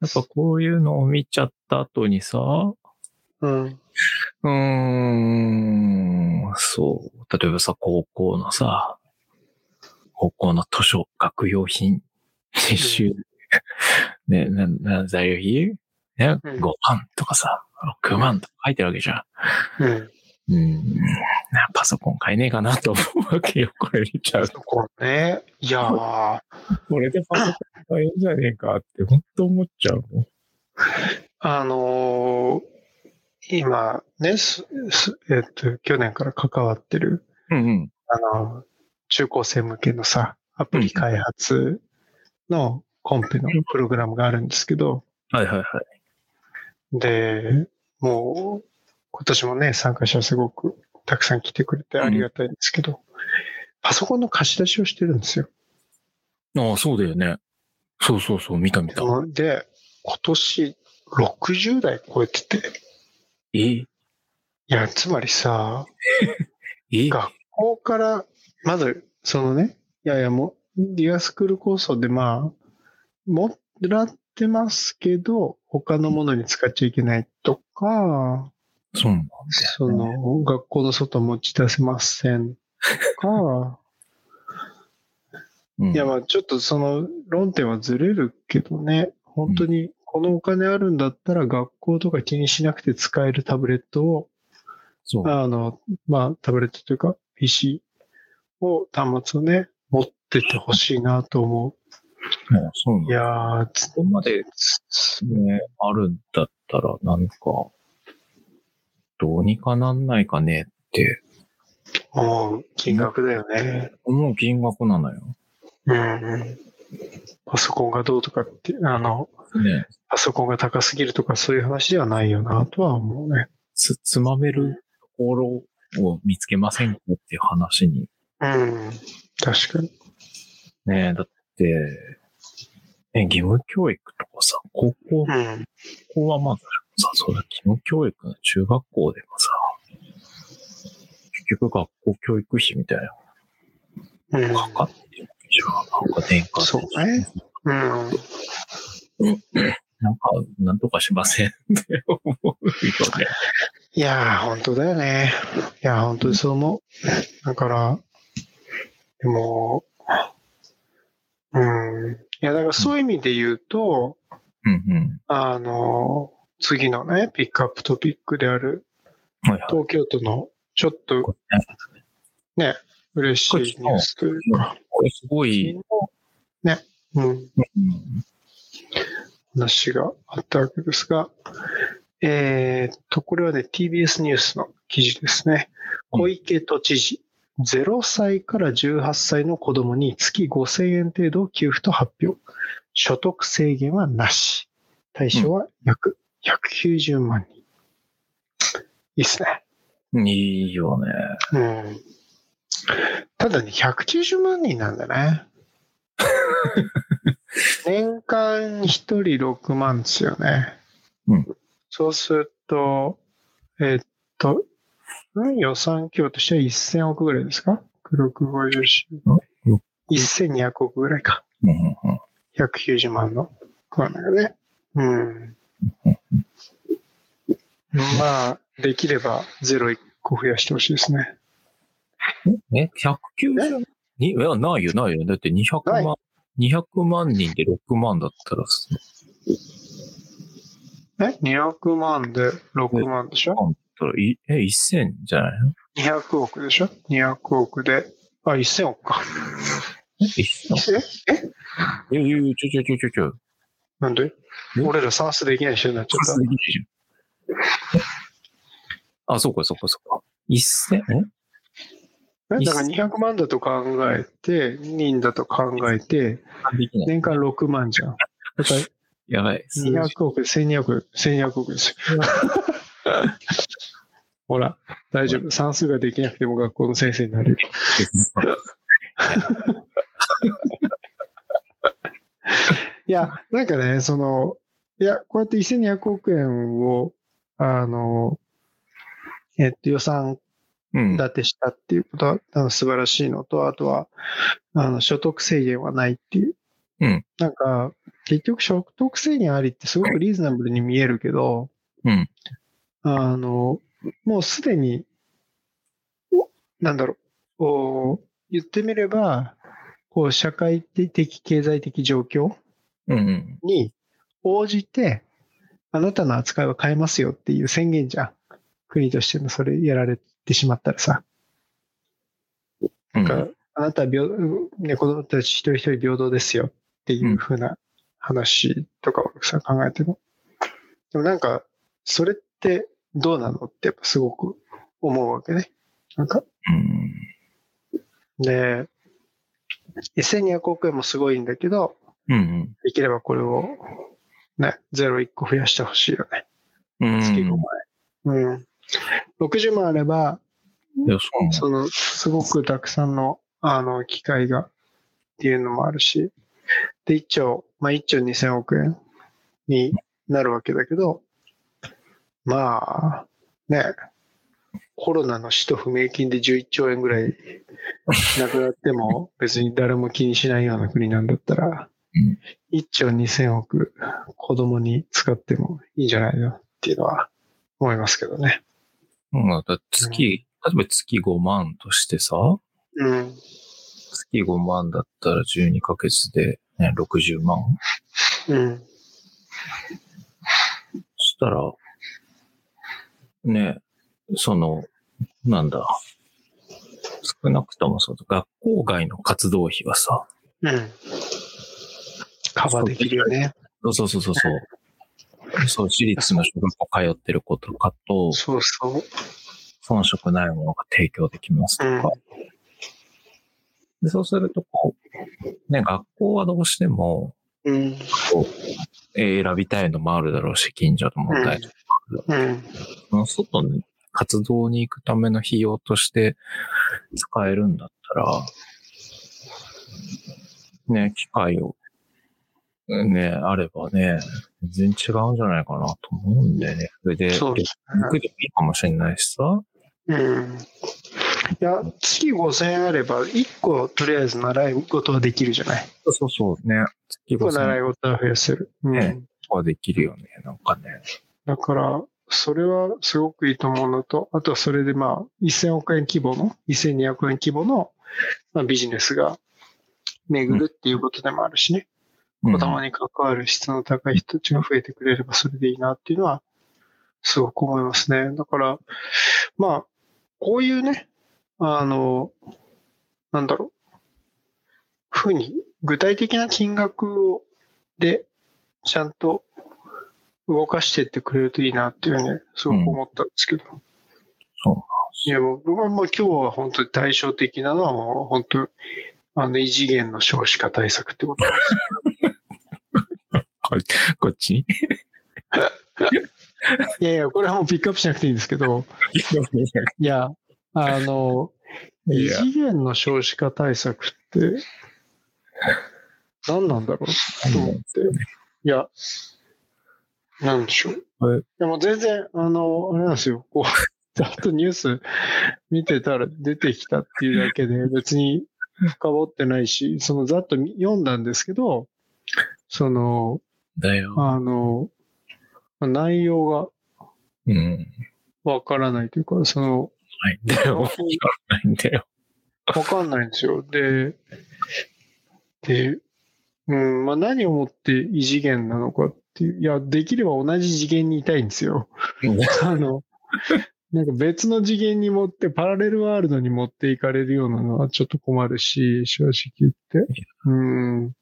やっぱこういうのを見ちゃった後にさ、うん。うーん、そう。例えばさ、高校のさ、高校の図書、学用品、実習、ね、な、な、材料費？ね、うん5万とかさ、6万とか書いてるわけじゃん。うん。うん。なパソコン買えねえかなと思うわけよ、これ見ちゃうと。そこね。いやー、これでパソコン買えんじゃねえかって、本当思っちゃうもん。あのー今ね、えっと、去年から関わってる、うんうん。あの、中高生向けのさ、アプリ開発のコンペのプログラムがあるんですけど、はいはいはい。で、もう、今年もね、参加者すごくたくさん来てくれてありがたいんですけど、パソコンの貸し出しをしてるんですよ。ああ、そうだよね。そうそうそう、見た見た。で、今年60台超えてて、え？いや、つまりさ、え？学校から、まず、そのね、いやいや、もう、ディアスクール構想で、まあ、持らってますけど、他のものに使っちゃいけないとか、そうなんね。その、学校の外持ち出せませんとか、うん。いや、まあ、ちょっとその論点はずれるけどね、本当にこのお金あるんだったら学校とか気にしなくて使えるタブレットを、そう。あの、まあ、タブレットというか PC を、端末をね、持ってってほしいなと思もうそう。いだ。やー、つここまでね、あるんだったら、なんか、どうにかなんないかねって思う金額だよね。思う金額なのよ。うんうん。パソコンがどうとかって、あの、ね。パソコンが高すぎるとかそういう話ではないよなとは思うね。つ、つまめるところを見つけませんかっていう話に。うん。確かに。ねだって、ね、義務教育とかさ、高校、うん。高校はまずさ、そうだ、義務教育の中学校でもさ、結局学校教育費みたいなかかってる。なんかそうね。うん。なんか、なんとかしませんって思うよね。いやー、本当だよね。いやー、本当にそう思う。だから、でも、うん。いや、だからそういう意味で言うと、うんうん。あの、次のね、ピックアップトピックである、はいはい。東京都のちょっとねね、嬉しいニュースというか、すごい、ね、うん、うん話があったわけですが、えーっと、これはね、TBS ニュースの記事ですね。うん小池都知事、0歳から18歳の子供に月5000円程度を給付と発表。所得制限はなし。対象は約190万人。いいっすね。いいよね。うん。ただね、190万人なんだね。年間1人6万ですよね。うんそうすると、えっと、ん予算規模としては1000億ぐらいですか ?650 週うん。1200億ぐらいか。うんうんうん190万の不安だよね。うん。まあ、できれば0 1個増やしてほしいですね。え ?190? にいや、ないよ、ないよ。だって200ない万、200万人で6万だったらさ、え ?200 万で6万でしょ？え、1000じゃないの ?200 億でしょ ?200 億で、あ、1000億か。え ?1000? えええ、いやいや、ちょちょちょちょちょ。なんで？え？俺ら算数できない人になっちゃった。できないじゃん。あ、そうか、そうか、そうか。1000? ええ？だから200万だと考えて、人だと考えて。年間6万じゃん。だからやばい。数字200億、1200億、1200億ですよ。ほら、大丈夫。算数ができなくても学校の先生になれる。いや、なんかね、その、いや、こうやって1200億円を、あの、えっと、予算うん。立てしたっていうことはあの素晴らしいのと、あとは、あの、所得制限はないっていう。うん。なんか、結局所得制限ありってすごくリーズナブルに見えるけど、うん。あの、もうすでに、おなんだろう、お言ってみれば、こう、社会的、経済的状況。に応じて、あなたの扱いは変えますよっていう宣言じゃん。国としてのそれやられてしまったらさ。うんなんかあなたは平、ね、子供たち一人一人平等ですよっていうふうな話とかをさ、考えても。でもなんか、それってどうなのってやっぱすごく思うわけね。なんか、うん。で、1200億円もすごいんだけど、うんできればこれを、ね、01個増やしてほしいよね。うん。月5万円。うん。60万あれば、そのすごくたくさんの、あの、機会が、っていうのもあるし、で、1兆、まあ、1兆2000億円になるわけだけど、まあ、ね、コロナの使途不明金で11兆円ぐらいなくなっても 別に誰も気にしないような国なんだったらうん、1兆2000億子供に使ってもいいんじゃないのっていうのは思いますけどね。うん、だ月、例えば月5万としてさ、うん。月5万だったら12ヶ月で、ね、60万。うん。そしたら、ね、その、なんだ、少なくともその学校外の活動費はさ、うん。カバーできるよね。そうそうそうそうそう、私立の小学校通ってる子とかと、そうそう。遜色ないものが提供できますとか。でそうすると、こう、ね、学校はどうしても、うん。こう、えー選びたいのもあるだろうし、近所の問題とか、うん。その外に活動に行くための費用として使えるんだったら、ね、機会を、ね、あればね、全然違うんじゃないかなと思うんでね。それで、そうです行くでもいいかもしれないしさ。うん。いや、月5000円あれば、1個とりあえず習い事はできるじゃない？そうそうそう、ね。月1個習い5000事は増やせる。うん。ねはできるよね、なんかね。だから、それはすごくいいと思うのと、あとはそれでまあ、1000億円規模の、1200円規模の、まあ、ビジネスが巡るっていうことでもあるしね。うん子供に関わる質の高い人たちが増えてくれればそれでいいなっていうのは、すごく思いますね。だから、まあ、こういうね、あの、なんだろう、ふうに具体的な金額を、で、ちゃんと動かしていってくれるといいなっていうね、すごく思ったんですけど。そいや、もう僕はもう今日は本当に対照的なのはもう本当、あの異次元の少子化対策ってことです。こ こっちに？いやいや、これはもうピックアップしなくていいんですけど、いや、あの、異次元の少子化対策って、何なんだろう？と思って。いや、なんでしょう？はいでも全然、あの、あれなんですよ。こう、ざっとニュース見てたら出てきたっていうだけで、別に深掘ってないし、そのざっと読んだんですけど、その、だよ。あの、内容がうん。わからないというか、その、ないんだよ。わかんないんだよ。わかんないんですよ。で、で、うん、まあ何をもって異次元なのかっていう、いや、できれば同じ次元にいたいんですよ。あの、なんか別の次元に持って、パラレルワールドに持っていかれるようなのはちょっと困るし、正直言って。うん、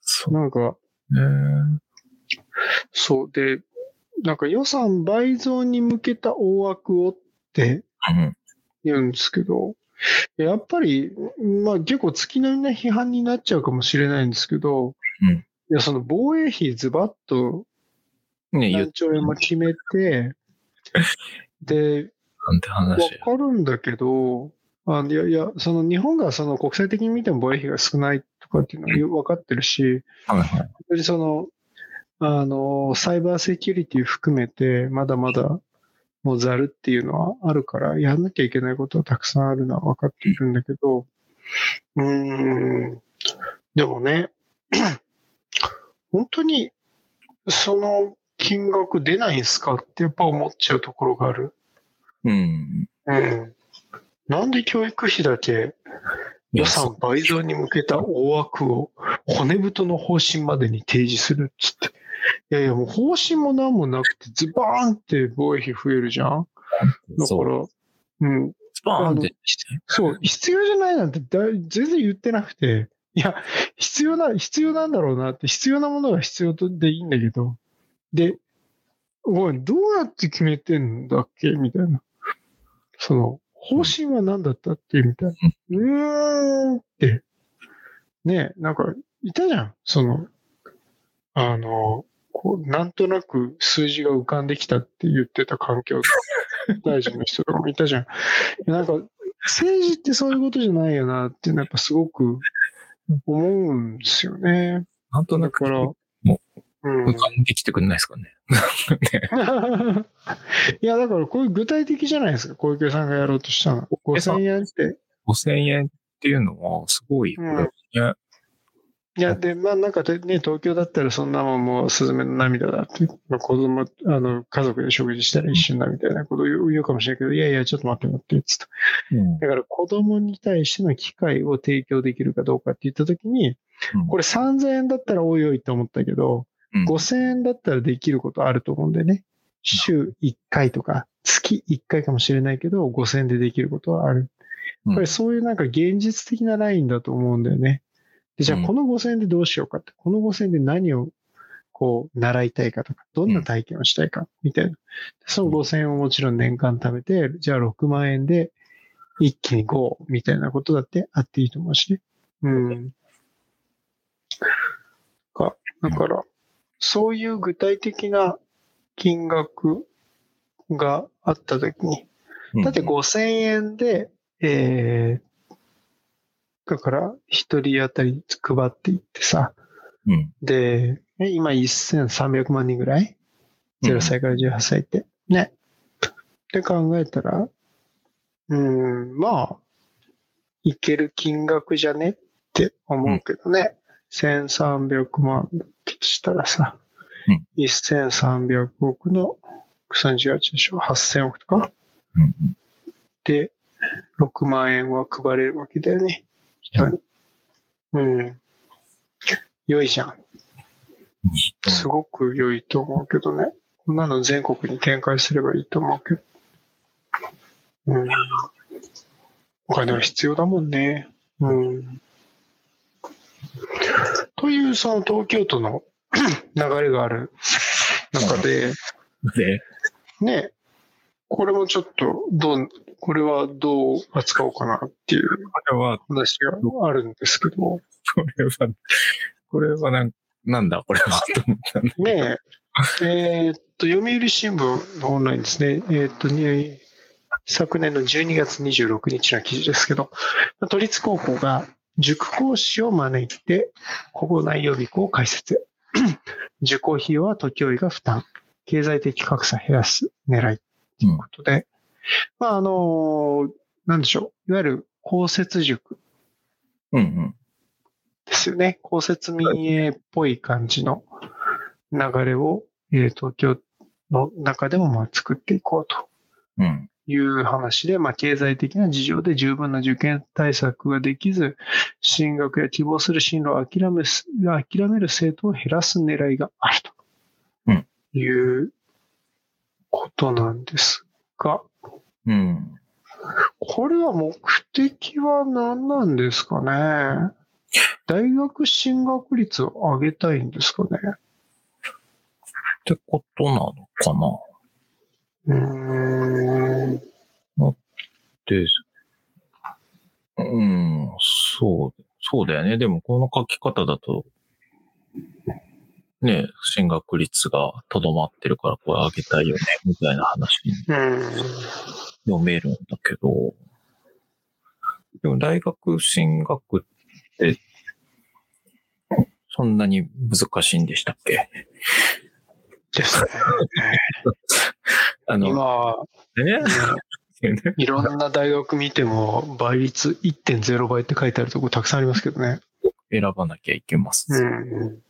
そうなんか、ね。そうで、なんか予算倍増に向けた大枠をってうん。言うんですけど、やっぱり、まあ結構月並みな批判になっちゃうかもしれないんですけど、うんいや、その防衛費ズバッと何兆円も決めて、で、なんてわ話かるんだけど、あいやいや、その日本がその国際的に見ても防衛費が少ないとかっていうのはよ分かってるし、はいはい。その、あの、サイバーセキュリティ含めて、まだまだ、もうざるっていうのはあるから、やんなきゃいけないことはたくさんあるのは分かっているんだけど、うーん、でもね、本当に、その金額出ないんすかってやっぱ思っちゃうところがある。うん。うん。なんで教育費だけ予算倍増に向けた大枠を骨太の方針までに提示するっつって。いやいや、もう方針も何もなくてズバーンって防衛費増えるじゃんだか。ら、うん。スパーンって。そう、必要じゃないなんてだい全然言ってなくて、いや、必要な、必要なんだろうなって、必要なものが必要でいいんだけど、で、おい、どうやって決めてんだっけ？みたいな。その、方針は何だったっけみたいな。うーんって。ねなんか、いたじゃん。その、あの、こう、なんとなく数字が浮かんできたって言ってた環境 大臣の人とかもいたじゃん。なんか、政治ってそういうことじゃないよなっていうのはやっぱすごく思うんですよね。なんとなく、浮。かんできてくんないですかね。ね いや、だからこういう具体的じゃないですか。小池さんがやろうとしたの。5000円って。5000円っていうのは、すごい、これね。いや、で、まあなんかね、東京だったらそんなもんもうスズメの涙だって、まあ、子供、あの、家族で食事したら一瞬だみたいなことを言う言うかもしれないけど、いやいや、ちょっと待って待って、つって。うんだから子供に対しての機会を提供できるかどうかって言ったときに、これ3000円だったらおいおいって思ったけど、うん5000円だったらできることあると思うんでね。週1回とか、月1回かもしれないけど、5000円でできることはある。うんこれそういうなんか現実的なラインだと思うんだよね。でじゃうんあこの5000円でどうしようかって、この5000円で何をこう習いたいかとか、どんな体験をしたいかみたいな。その5000円をもちろん年間貯めて、じゃあ6万円で一気に GO みたいなことだってあっていいと思うしね。うん。か、だから、そういう具体的な金額があったときに、だって5000円で、えー、だから一人当たり配っていってさ、うん。で、え今1300万人ぐらい ?0 歳から18歳って。ね。って考えたら、うーん、まあ、いける金額じゃね？って思うけどね。1300万だとしたらさ、うん1300億の38でしょ ?8000 億とか？うんで、6万円は配れるわけだよね。人に。うん。良いじゃん。すごく良いと思うけどね。こんなの全国に展開すればいいと思うけど。うん。お金は必要だもんね。うん。という、その東京都の 流れがある中で、で、ね、これもちょっと、どう、これはどう扱おうかなっていうこれは、話があるんですけど、これは、これはなん、なんだ、これは、と思ったんだねえ、えーっと、読売新聞のオンラインですね。えーっとね、昨年の12月26日の記事ですけど、都立高校が塾講師を招いて、保護内予備校を開設。受講費用は都教委が負担。経済的格差減らす狙いということで、まあ、あの、なんでしょう。いわゆる公設塾うんうん。ですよね。公設民営っぽい感じの流れを、えー東京の中でもまあ作っていこうとうん。いう話で、まあ、経済的な事情で十分な受験対策ができず、進学や希望する進路を諦めす諦める生徒を減らす狙いがあるうん。ということなんですが、うん。これは目的は何なんですかね？大学進学率を上げたいんですかね？ってことなのかな？うーん。で、うん、そう、そうだよね。でも、この書き方だと、ね、進学率がとどまってるから、これ上げたいよね、みたいな話に。読めるんだけど、でも大学進学って、そんなに難しいんでしたっけ？ですね。あの、今、ね、いろんな大学見ても、倍率1.0倍って書いてあるとこたくさんありますけどね。選ばなきゃいけます。うん。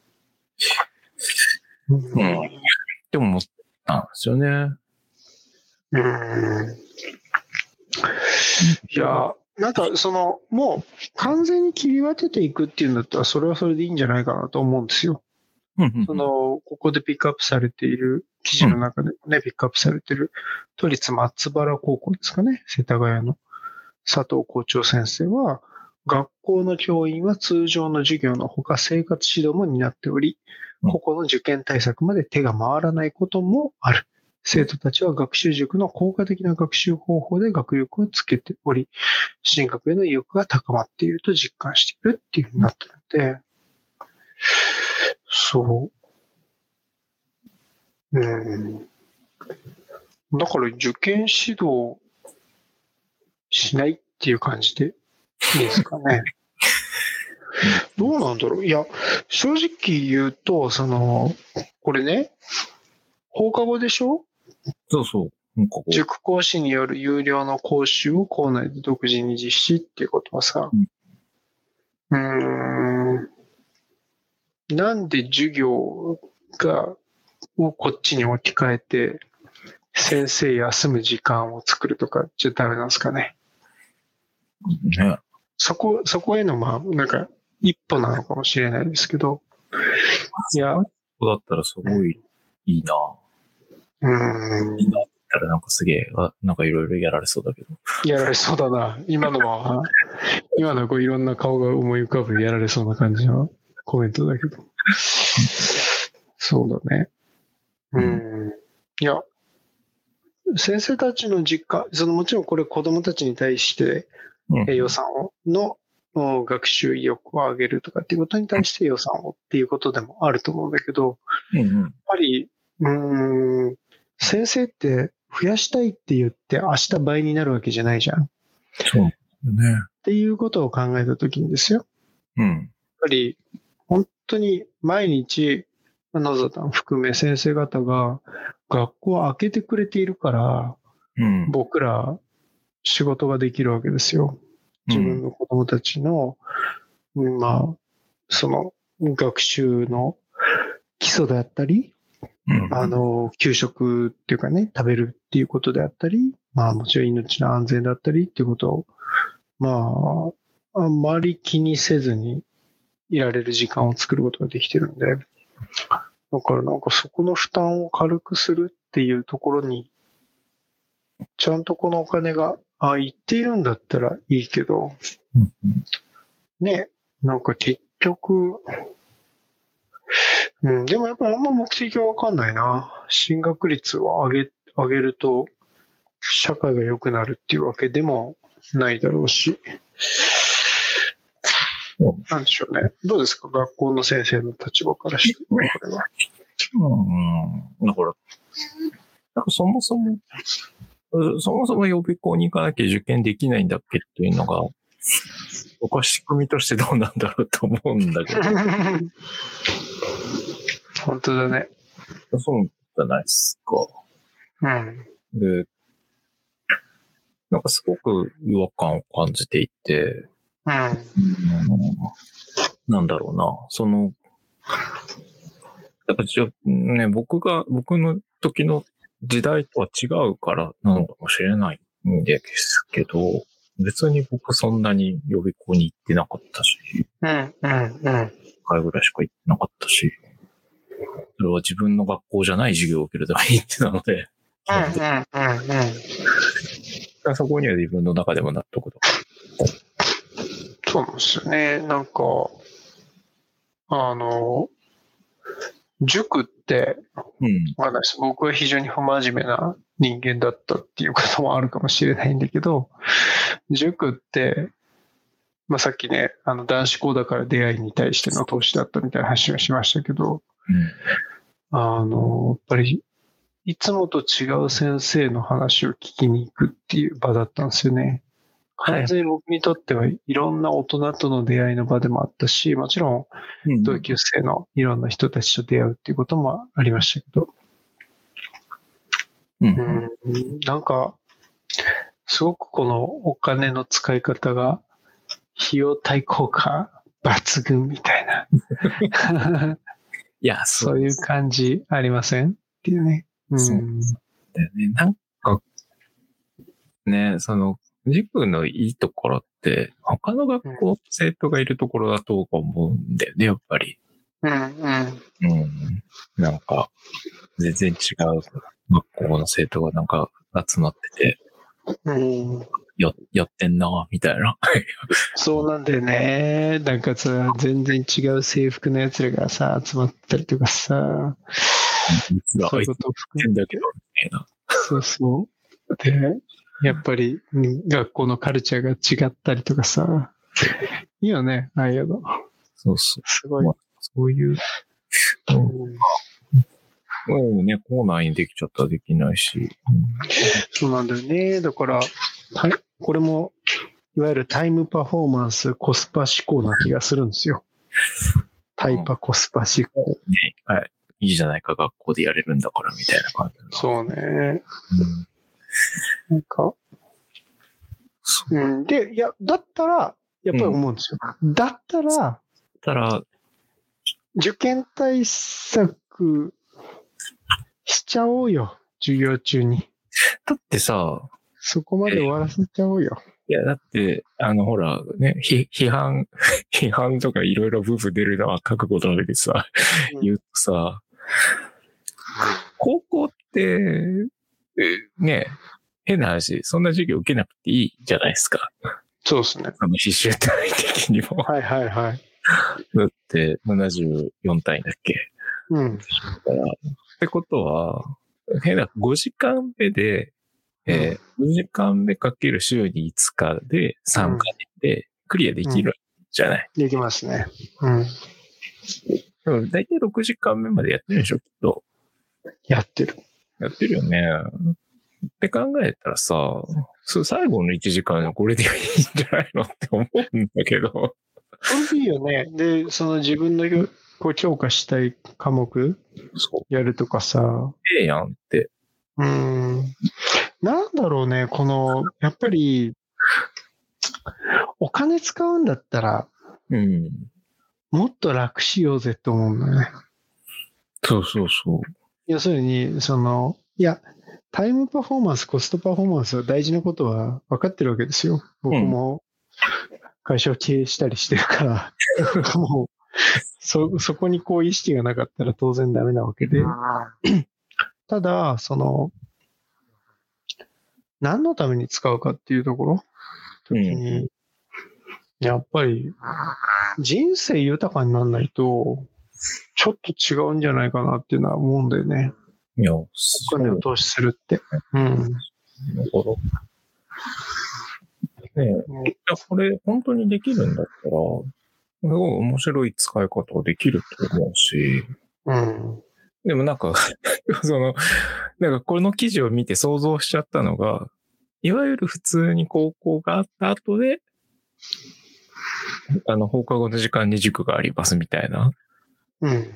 うんって思ったんですよね。うん。いや、なんかその、もう完全に切り分けていくっていうんだったら、それはそれでいいんじゃないかなと思うんですよ。うんその、ここでピックアップされている、記事の中でもね、ピックアップされている、都立松原高校ですかね、世田谷の佐藤校長先生は、学校の教員は通常の授業のほか生活指導も担っており、うん。個々の受験対策まで手が回らないこともある。生徒たちは学習塾の効果的な学習方法で学力をつけており、進学への意欲が高まっていると実感しているっていうふうになってるので、そう。うん。だから受験指導しないっていう感じでいいですかね。どうなんだろういや、正直言うと、その、これね、放課後でしょ？そうそう。塾講師による有料の講習を校内で独自に実施っていうことはさ、うーん、なんで授業が、をこっちに置き換えて、先生休む時間を作るとかじゃダメなんですかね。ね。そこ、そこへの、まあ、なんか、一歩なのかもしれないですけど、いや、うそうだったらすごいいいな。ーんいいなったらなんかすげえ、あなんかいろいろやられそうだけど。やられそうだな。今のは、今のはこういろんな顔が思い浮かぶやられそうな感じのコメントだけど。そうだね。うん。いや、先生たちの実家、そのもちろんこれ子供たちに対してう予算を、のお学習意欲を上げるとかっていうことに対して予算をっていうことでもあると思うんだけど、うんうん。やっぱり、うーん、先生って増やしたいって言って明日倍になるわけじゃないじゃん。っそう。ね。ていうことを考えたときにですよ。うん。やっぱり、本当に毎日、野田さん含め先生方が学校を開けてくれているから、うん。僕ら仕事ができるわけですよ。自分の子供たちの、うんまあ、その学習の基礎であったり、うん、あの、給食っていうかね、食べるっていうことであったり、まあもちろん命の安全だったりっていうことを、まあ、あんまり気にせずにいられる時間を作ることができてるんで、だからなんかそこの負担を軽くするっていうところに、ちゃんとこのお金が、あ、いっているんだったらいいけど、うんね、なんか結局、うん、でもやっぱあんま目的がわかんないな。進学率を上げ、上げると、社会が良くなるっていうわけでもないだろうし。うんなんでしょうね。どうですか？学校の先生の立場からして、これは。うん。だから、なんかそもそも、うそもそも予備校に行かなきゃ受験できないんだっけっていうのが、僕は仕組みとしてどうなんだろうと思うんだけど、本当だね。そうじゃないですか。うん。で、なんかすごく違和感を感じていて、うん。うんなんだろうな、その、やっぱじゃね、僕が、僕の時の時代とは違うからなのかもしれないんですけど、別に僕そんなに予備校に行ってなかったし、うん。うん。うん。一回ぐらいしか行ってなかったし、それは自分の学校じゃない授業を受けるために行ってたので、うん。うん。そこには自分の中でも納得だ。そうなんですよね。なんか、あの、塾って、うん。わかんないです。僕は非常に不真面目な人間だったっていうこともあるかもしれないんだけど、塾って、まあ、さっきね、あの男子校だから出会いに対しての投資だったみたいな話をしましたけど、あの、やっぱり、いつもと違う先生の話を聞きに行くっていう場だったんですよね。完全に僕にとってはいろんな大人との出会いの場でもあったし、もちろんうん。同級生のいろんな人たちと出会うっていうこともありましたけど、うん。うん、なんか、すごくこのお金の使い方が費用対効果抜群みたいな、いや、そそういう感じありません？っていうね。うん。そうだよね。なんか、ね、その、塾のいいところって、他の学校、生徒がいるところだと思うんだよね、やっぱり。うん、うん。うん。なんか、全然違う学校の生徒がなんか集まってて、うん。よ、寄ってんな、みたいな。そうなんだよね。なんかさ、全然違う制服のやつらがさ、集まったりとかさ、そういうこと含んだけど、みたいな。そうそう。で、やっぱりうん学校のカルチャーが違ったりとかさ、いいよね、ああいうの。そうそう。すごい。まあそういう、うんもうね、校内にできちゃったらできないし。そうなんだよね。だから、はい、これも、いわゆるタイムパフォーマンス、コスパ思考な気がするんですよ。タイパコスパ思考。ね、はい。いいじゃないか、学校でやれるんだから、みたいな感じの。そうね。うん。なんか、そううん。で、いや、だったら、やっぱり思うんですよ。だったら、たら、受験対策しちゃおうよ。授業中に。だってさ、そこまで終わらせちゃおうよ。いや、だって、あの、ほら、ね、ひ批判、批判とかいろいろブーブー出るのは覚悟だけでさ、うん言うとさ、高校って、えね、変な話、そんな授業受けなくていいじゃないですか。そうですね。その必修単位的にも。はいはいはい。だって、74単位だっけうん。だから、ってことは、変な、5時間目で、えー、5時間目かける週に5日で3回でクリアできるじゃない。できますね。うん。でも大体6時間目までやってるでしょ、きっと。やってる。やってるよね。って考えたらさ、そう最後の1時間はこれでいいんじゃないのって思うんだけど。これでいいよね。で、その自分のよこう強化したい科目。やるとかさ。ええやんって。うん。なんだろうね、この、やっぱり、お金使うんだったら、うん。もっと楽しようぜと思うんだよね。そうそうそう。要するに、その、いや、タイムパフォーマンス、コストパフォーマンスは大事なことは分かってるわけですよ。僕も会社を経営したりしてるから、もう、そ、そこにこう意識がなかったら当然ダメなわけで。ただ、その、何のために使うかっていうところ、時に、やっぱり、人生豊かにならないと、ちょっと違うんじゃないかなっていうのは思うんだよね。いや、お金を投資するって。うん。なるほど。ねえ、いや、これ本当にできるんだったら、すごい面白い使い方ができると思うし、うん。でもなんか、その、なんかこの記事を見て想像しちゃったのが、いわゆる普通に高校があった後で、あの、放課後の時間に塾がありますみたいな。うん。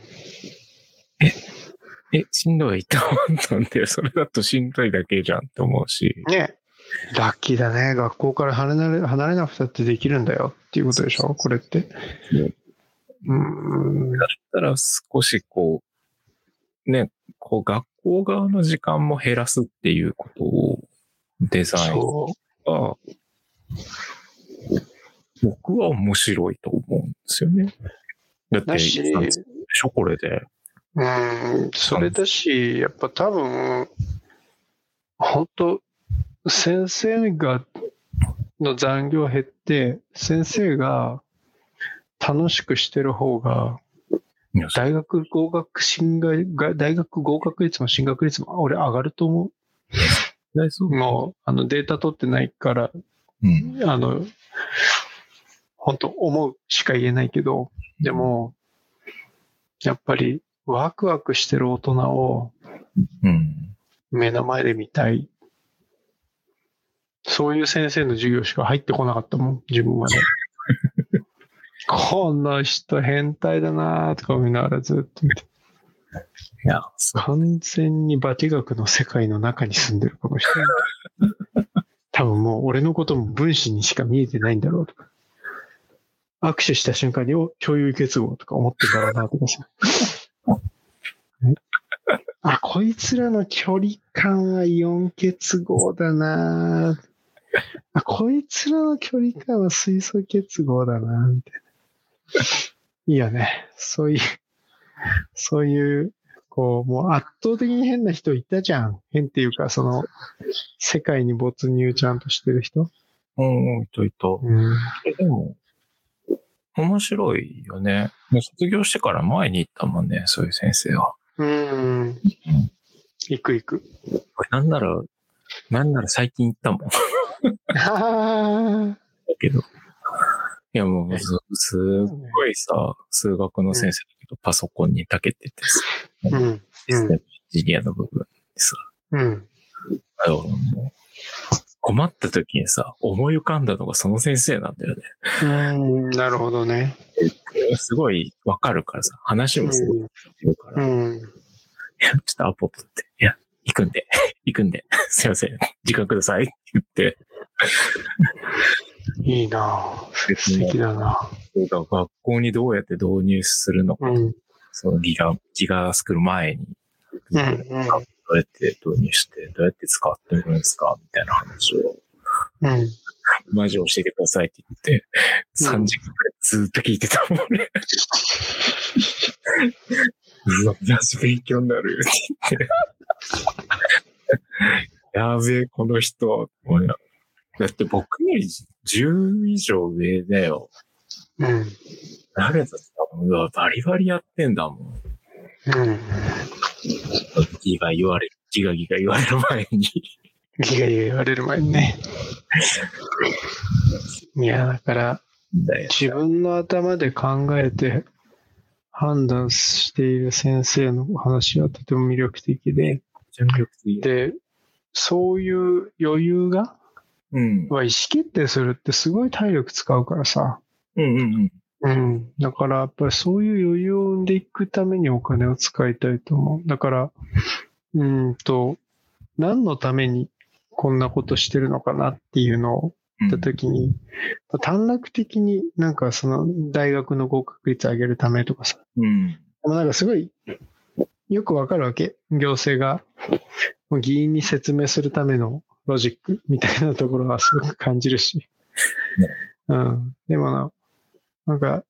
え、しんどいって思ったんだよ。それだとしんどいだけじゃんって思うし。ね。ラッキーだね。学校から離れ離れなくたってできるんだよっていうことでしょ？これって。うん。だったら少しこう、ね、こう学校側の時間も減らすっていうことをデザインそが、僕は面白いと思うんですよね。だっう。て、だし、ょ、これで。うん、それだし、やっぱ多分、本当先生が、の残業減って、先生が楽しくしてる方が、大学合格進学が、大学合格率も進学率も俺上がると思う。もう、あのデータ取ってないから、うん。あの、本当思うしか言えないけど、でも、やっぱりワクワクしてる大人をうん。目の前で見たい。そういう先生の授業しか入ってこなかったもん、自分まで。この人変態だなとか思いながらずっと見て。いや。完全に化学の世界の中に住んでるこの人。多分もう俺のことも分子にしか見えてないんだろうとか。握手した瞬間に、お、共有結合とか思ってんだろうなとかさ。あ、こいつらの距離感はイオン結合だなあ、こいつらの距離感は水素結合だなみたいな。いいよね。そういう、そういう、こう、もう圧倒的に変な人いたじゃん。変っていうか、その、世界に没入ちゃんとしてる人。うん、うん、いたいた。うん。でも、面白いよね。もう卒業してから前に行ったもんね、そういう先生は。うん。行く行く。これなんなら、なんなら最近行ったもん。だあけど。いやもうす、すっごいさ、数学の先生だけど、パソコンに長けててさ、あ。うん。システムエンジニアの部分にさ、うん。もう困った時にさ、思い浮かんだのがその先生なんだよね。うん。なるほどね。すごいわかるからさ、話もすごいわかるから、いうん。や、ちょっとアポ取って、いや、行くんで、行くんで、すいません、時間くださいって言って、いいなぁ素敵だなそうだ学校にどうやって導入するのか、うん。そのギガ、ギガスクール前に、うん。うん。どうやって導入して、どうやって使ってるんですか？みたいな話を、うん。マジ教えてくださいって言って、うん3時間くらいずーっと聞いてたもんね。うわ、マジ勉強になるって言って。やべえ、この人。だって僕より10以上上だよ。うん。誰だったのうわ、バリバリやってんだもん。うん。ギガ言われる、ギガギガ言われる前に。ギガ言われる前にね。いや、だから。自分の頭で考えて判断している先生の話はとても魅力的で。で、そういう余裕が、うん。は意思決定するってすごい体力使うからさ。うんうんうん。うん。だからやっぱりそういう余裕を生んでいくためにお金を使いたいと思う。だから、うーんと、何のためにこんなことしてるのかなっていうのをたときに、短絡的になんかその大学の合格率上げるためとかさ、うん。なんかすごいよくわかるわけ。行政が議員に説明するためのロジックみたいなところはすごく感じるし。ねうん。でもな、なんか、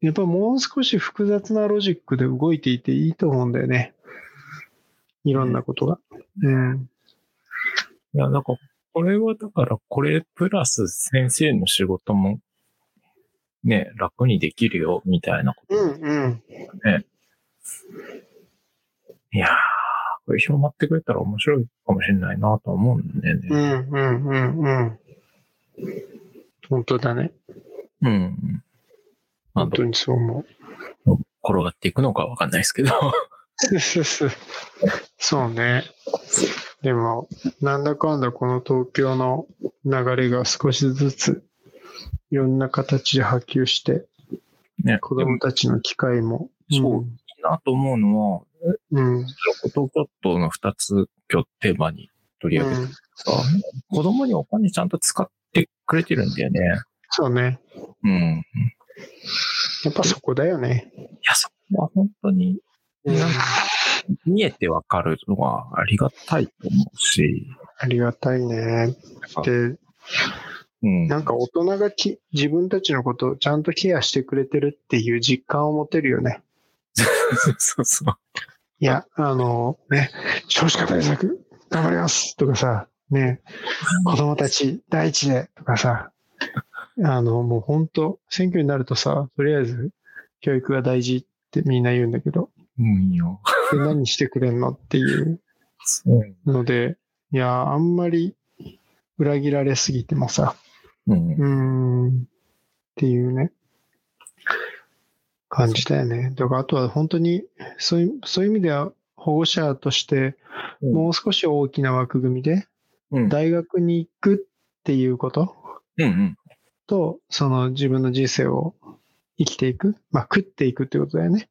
やっぱもう少し複雑なロジックで動いていていいと思うんだよね。いろんなことが。うん。いや、なんか、これはだから、これプラス先生の仕事も、ね、楽にできるよ、みたいなこうんうん。とね。いやー、これ広まってくれたら面白いかもしれないなとは思うんだようね。んうんうんうん。本当だね。うん。まあ本当にそう思う。転がっていくのかわかんないですけど。そうね。でも、なんだかんだこの東京の流れが少しずついろんな形で波及して、ね、子供たちの機会も。そういいなと思うのは、うん。うん。東京都の二つ今日テーマに取り上げてさ、子供にお金ちゃんと使ってくれてるんだよね。そうね。うん。やっぱそこだよね。いや、そこは本当に、うんなんか見えてわかるのはありがたいと思うし、ありがたいね。で、うん。なんか大人がき自分たちのことをちゃんとケアしてくれてるっていう実感を持てるよね。そうそう。いや、あの、ね、少子化対策、頑張りますとかさ、ね、子供たち第一でとかさ、あの、もう本当選挙になるとさ、とりあえず教育が大事ってみんな言うんだけど、うんよ。で何してくれんのっていう。ので、いや、あんまり裏切られすぎてもさ、うん。うーん、っていうね、感じだよね。だからあとは本当に、そういう、そういう意味では保護者として、うんもう少し大きな枠組みで、うん。大学に行くっていうことうんうん。と、その自分の人生を生きていく、まあ食っていくってことだよね。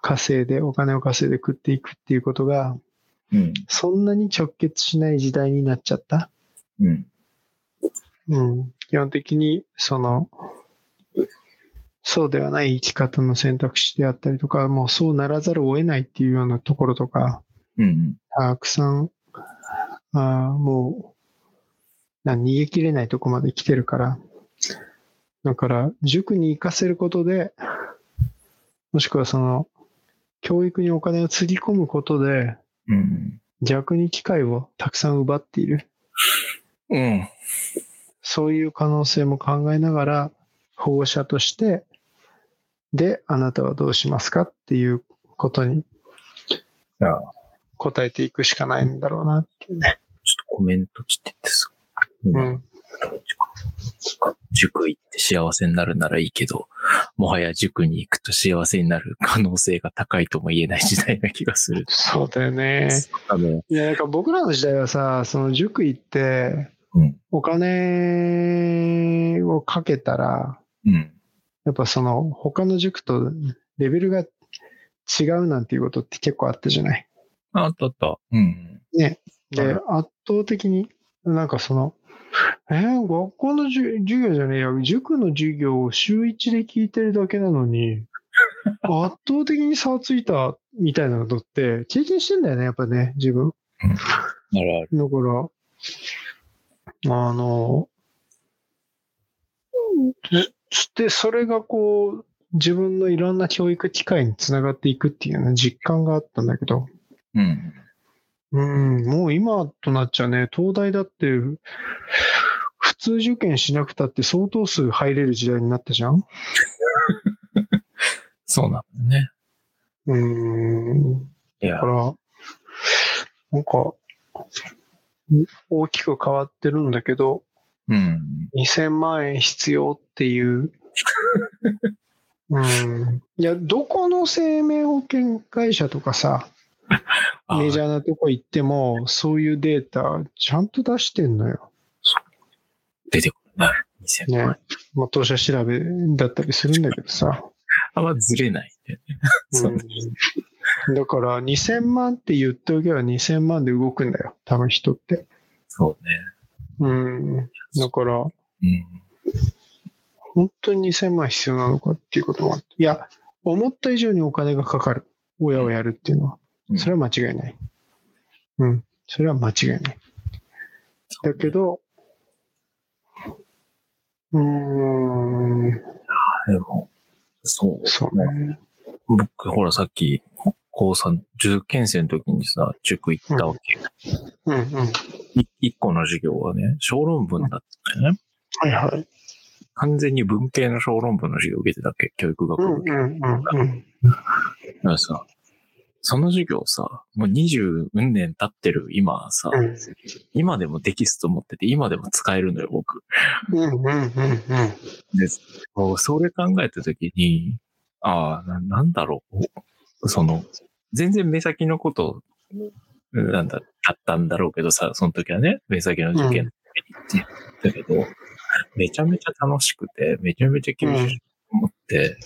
稼いで、お金を稼いで食っていくっていうことが、うん。そんなに直結しない時代になっちゃった。うん。うん。基本的に、その、そうではない生き方の選択肢であったりとか、もうそうならざるを得ないっていうようなところとか、うん。たくさん、あーもう、な逃げきれないとこまで来てるから、だから、塾に行かせることで、もしくはその、教育にお金をつぎ込むことで、うん。逆に機会をたくさん奪っている。うん。そういう可能性も考えながら、保護者として、で、あなたはどうしますかっていうことに答えていくしかないんだろうなっていうね。ちょっとコメント来ててさ。今うん。塾行って幸せになるならいいけど、もはや塾に行くと幸せになる可能性が高いとも言えない時代な気がする。そうだよね。あの、いや、なんか僕らの時代はさ、その塾行って、うん。お金をかけたら、うん。やっぱその他の塾とレベルが違うなんていうことって結構あったじゃない？ああったあった。うん。ね。で、はい圧倒的になんかその、えー学校のじゅ授業じゃねえよ。塾の授業を週一で聞いてるだけなのに、圧倒的に差をついたみたいなことって経験してんだよね、やっぱね、自分。なるある。だから、あの、でで、それがこう、自分のいろんな教育機会につながっていくっていうような実感があったんだけど、うん。うん、もう今となっちゃね、東大だって、普通受験しなくたって相当数入れる時代になったじゃん？そうなんだね。うん。いやだか、ら、なんか、大きく変わってるんだけど、うん。2000万円必要っていう。うん。いや、どこの生命保険会社とかさ、あメジャーなとこ行っても、そういうデータちゃんと出してんのよ。出てくるね。2000ね万。。まあ、当社調べだったりするんだけどさ。あんまずれないね。そううん、だから、2000万って言っておけば2000万で動くんだよ。多分人って。そうね。うん。だから、うん。本当に2000万必要なのかっていうこともあって。いや、思った以上にお金がかかる。親をやるっていうのは。うんそれは間違いない。うん。それは間違いない。だけど、うーん、でも、そう。そうね。僕、ほら、さっき、高3、受験生の時にさ、塾行ったわけ。うんうん。い一個の授業はね、小論文だったよね。はいはい。完全に文系の小論文の授業を受けてたっけ？教育学部。うんうんうんうん。だからさ、その授業さ、もう二十年経ってる今さ、うん今でもテキスト持ってて、今でも使えるのよ、僕。うんうんうんうん。で、それ考えたときに、ああ、ななんだろう。その、全然目先のこと、なんだ、だったんだろうけどさ、その時はね、目先の受験の時に行って、だけど、めちゃめちゃ楽しくて、めちゃめちゃ吸収しようと思って、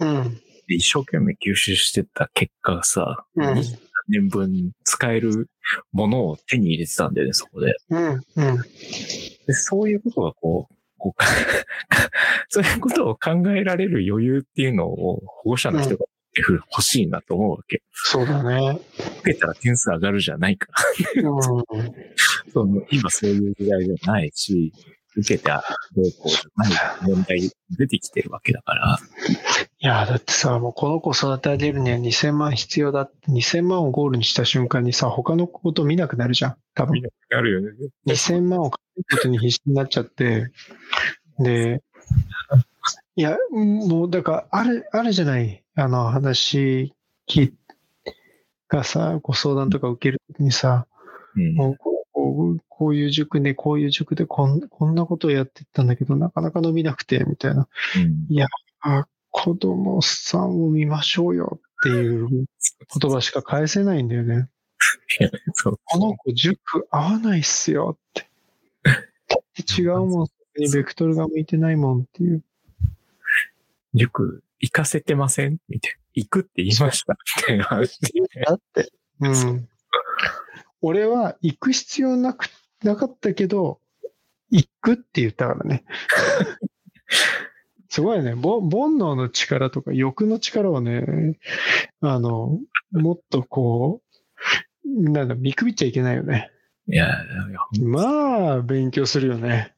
うん。で一生懸命吸収してた結果がさ、うん23年分使えるものを手に入れてたんだよね、そこで。うんうん。でそういうことがこう、こう そういうことを考えられる余裕っていうのを保護者の人が欲しいなと思うわけ。そうだね。受けたら点数上がるじゃないから。うん。その今そういう時代じゃないし、受けたどうこうじゃない問題出てきてるわけだから。いや、だってさ、もうこの子育て上げるには2000万必要だって、2000万をゴールにした瞬間にさ、他のこと見なくなるじゃん。多分。あるよね。2000万を稼ぐことに必死になっちゃって、で、いや、もう、だから、ある、あるじゃない、あの、話聞いがさ、ご相談とか受けるときにさ、うん。もうこうこういう塾で、こういう塾でこん、こんなことをやってったんだけど、なかなか伸びなくて、みたいな。うんあ、子供さんを見ましょうよっていう言葉しか返せないんだよね。この子塾合わないっすよって。違うもん、にベクトルが向いてないもんっていう。塾行かせてません？みたいな。行くって言いました？っていう話で。だって、うん。俺は行く必要なく、なかったけど、行くって言ったからね。すごいね。ぼ煩悩の力とか欲の力をね、あの、もっとこう、なんだ、見くびっちゃいけないよね。いや、いやまあ、勉強するよね。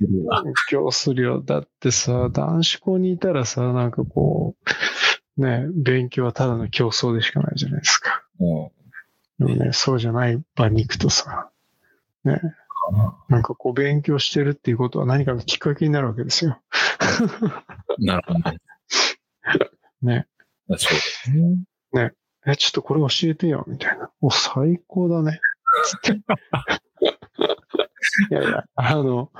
勉強するよ。だってさ、男子校にいたらさ、なんかこう、ね、勉強はただの競争でしかないじゃないですか。もでもね、そうじゃない場に行くとさ、ね、う、なんかこう勉強してるっていうことは何かのきっかけになるわけですよ。なるほどね。ね。そうですね。え、ちょっとこれ教えてよ、みたいな。お、最高だね。いやいや、あの、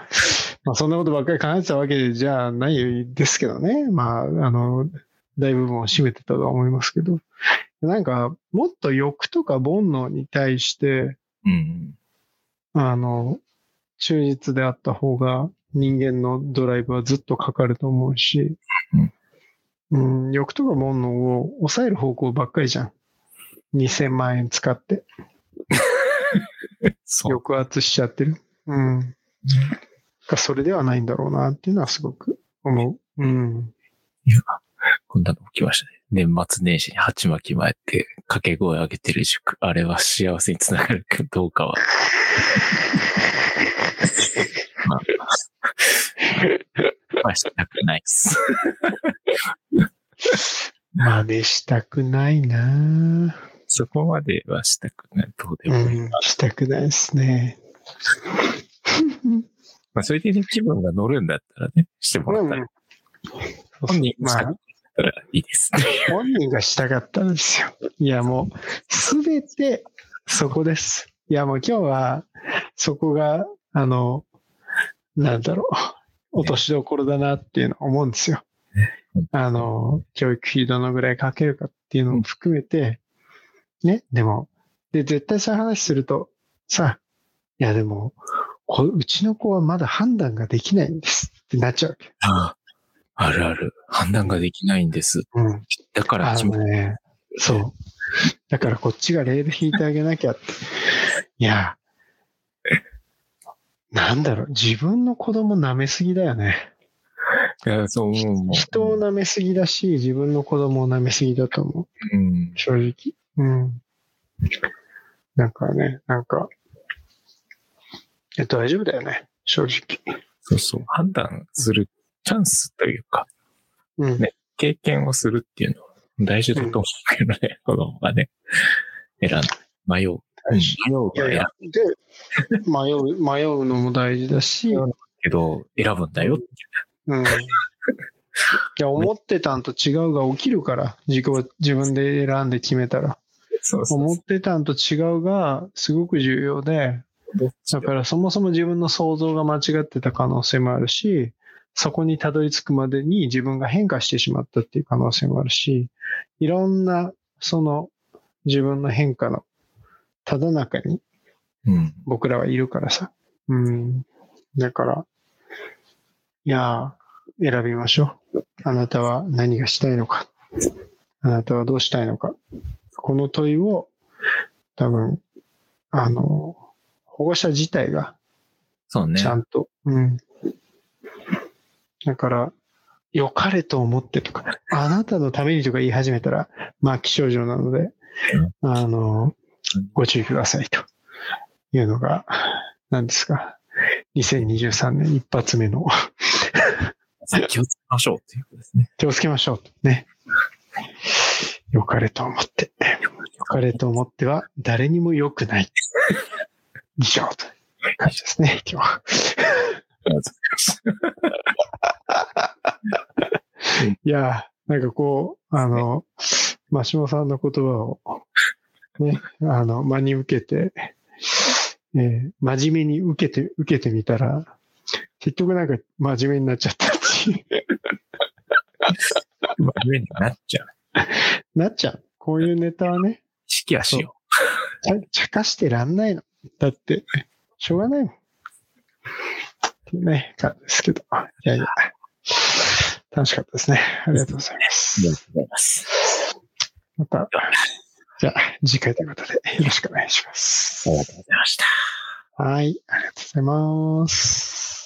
まあそんなことばっかり考えてたわけじゃないですけどね。まあ、あの、大部分を占めてたとは思いますけど。なんか、もっと欲とか煩悩に対して、うん。あの、忠実であった方が人間のドライブはずっとかかると思うし、うん、欲とか煩悩を抑える方向ばっかりじゃん。2000万円使って。抑圧しちゃってる。うん。がそれではないんだろうなっていうのはすごく思う。うん。こんなの起きましたね。年末年始に鉢巻き前って掛け声上げてる塾。あれは幸せにつながるかどうかは。まあ、まあ、したくないっす。真似したくないなそこまではしたくない。どうでうもいい。ん。したくないですね。まあ、それでね気分が乗るんだったらね、してもらったら、本人がまあったらいいですね。本人がしたかったんですよ。いやもう、すべてそこです。いやもう今日は、そこが、あの、なんだろう、落としどころだなっていうのを思うんですよね。あの、教育費どのぐらいかけるかっていうのも含めて、ね、でも、で、絶対そういう話すると、さ、いやでも、こうちの子はまだ判断ができないんですってなっちゃうわけ。あああるある。判断ができないんです。うん。だからあ始ね、そう。だからこっちがレール引いてあげなきゃって。いや、なんだろう、自分の子供舐めすぎだよね。いや、そう思うもん。人を舐めすぎだし、自分の子供を舐めすぎだと思う。うん。正直。うん。なんかね、なんか、いや大丈夫だよね。正直。そうそう。判断するチャンスというか、うん。ね経験をするっていうのは大事だと思うけどね、子供がね、選んで、迷う。うん迷ういやいやが選、で、迷う、迷うのも大事だし、ぶけど、選ぶんだよって。うん。いや、思ってたんと違うが起きるから、自己自分で選んで決めたら。そうそう思ってたんと違うが、すごく重要で、だからそもそも自分の想像が間違ってた可能性もあるし、そこにたどり着くまでに自分が変化してしまったっていう可能性もあるし、いろんな、その自分の変化のただ中にうん。僕らはいるからさ。うん。だから、いやー、選びましょう。あなたは何がしたいのか。あなたはどうしたいのか。この問いを、多分、あの、保護者自体がそうねち。ゃんと、うん。だから、良かれと思ってとか、あなたのためにとか言い始めたら、まあ、気象上なので、あの、ご注意くださいというのが、何ですか。2023年一発目の 気をつけましょうっていうことですね。気をつけましょうとね。良かれと思って。良かれと思っては誰にも良くない。以上という感じですね、今日は。いやー、なんかこう、あの、マシモさんの言葉を、ね、あの、真に受けて、えー真面目に受けて、受けてみたら、結局なんか真面目になっちゃったっていう。真面目になっちゃう。なっちゃう。こういうネタはね、意識はしよちゃ、茶化してらんないの。だって、しょうがないもん。ね、感じですけど。いやいや、楽しかったですね。ありがとうございまう。ありがす。とうございます。また、じゃあ、次回ということで、よろしくお願いしますあ。りがとうございました。はい、ありがとうございます。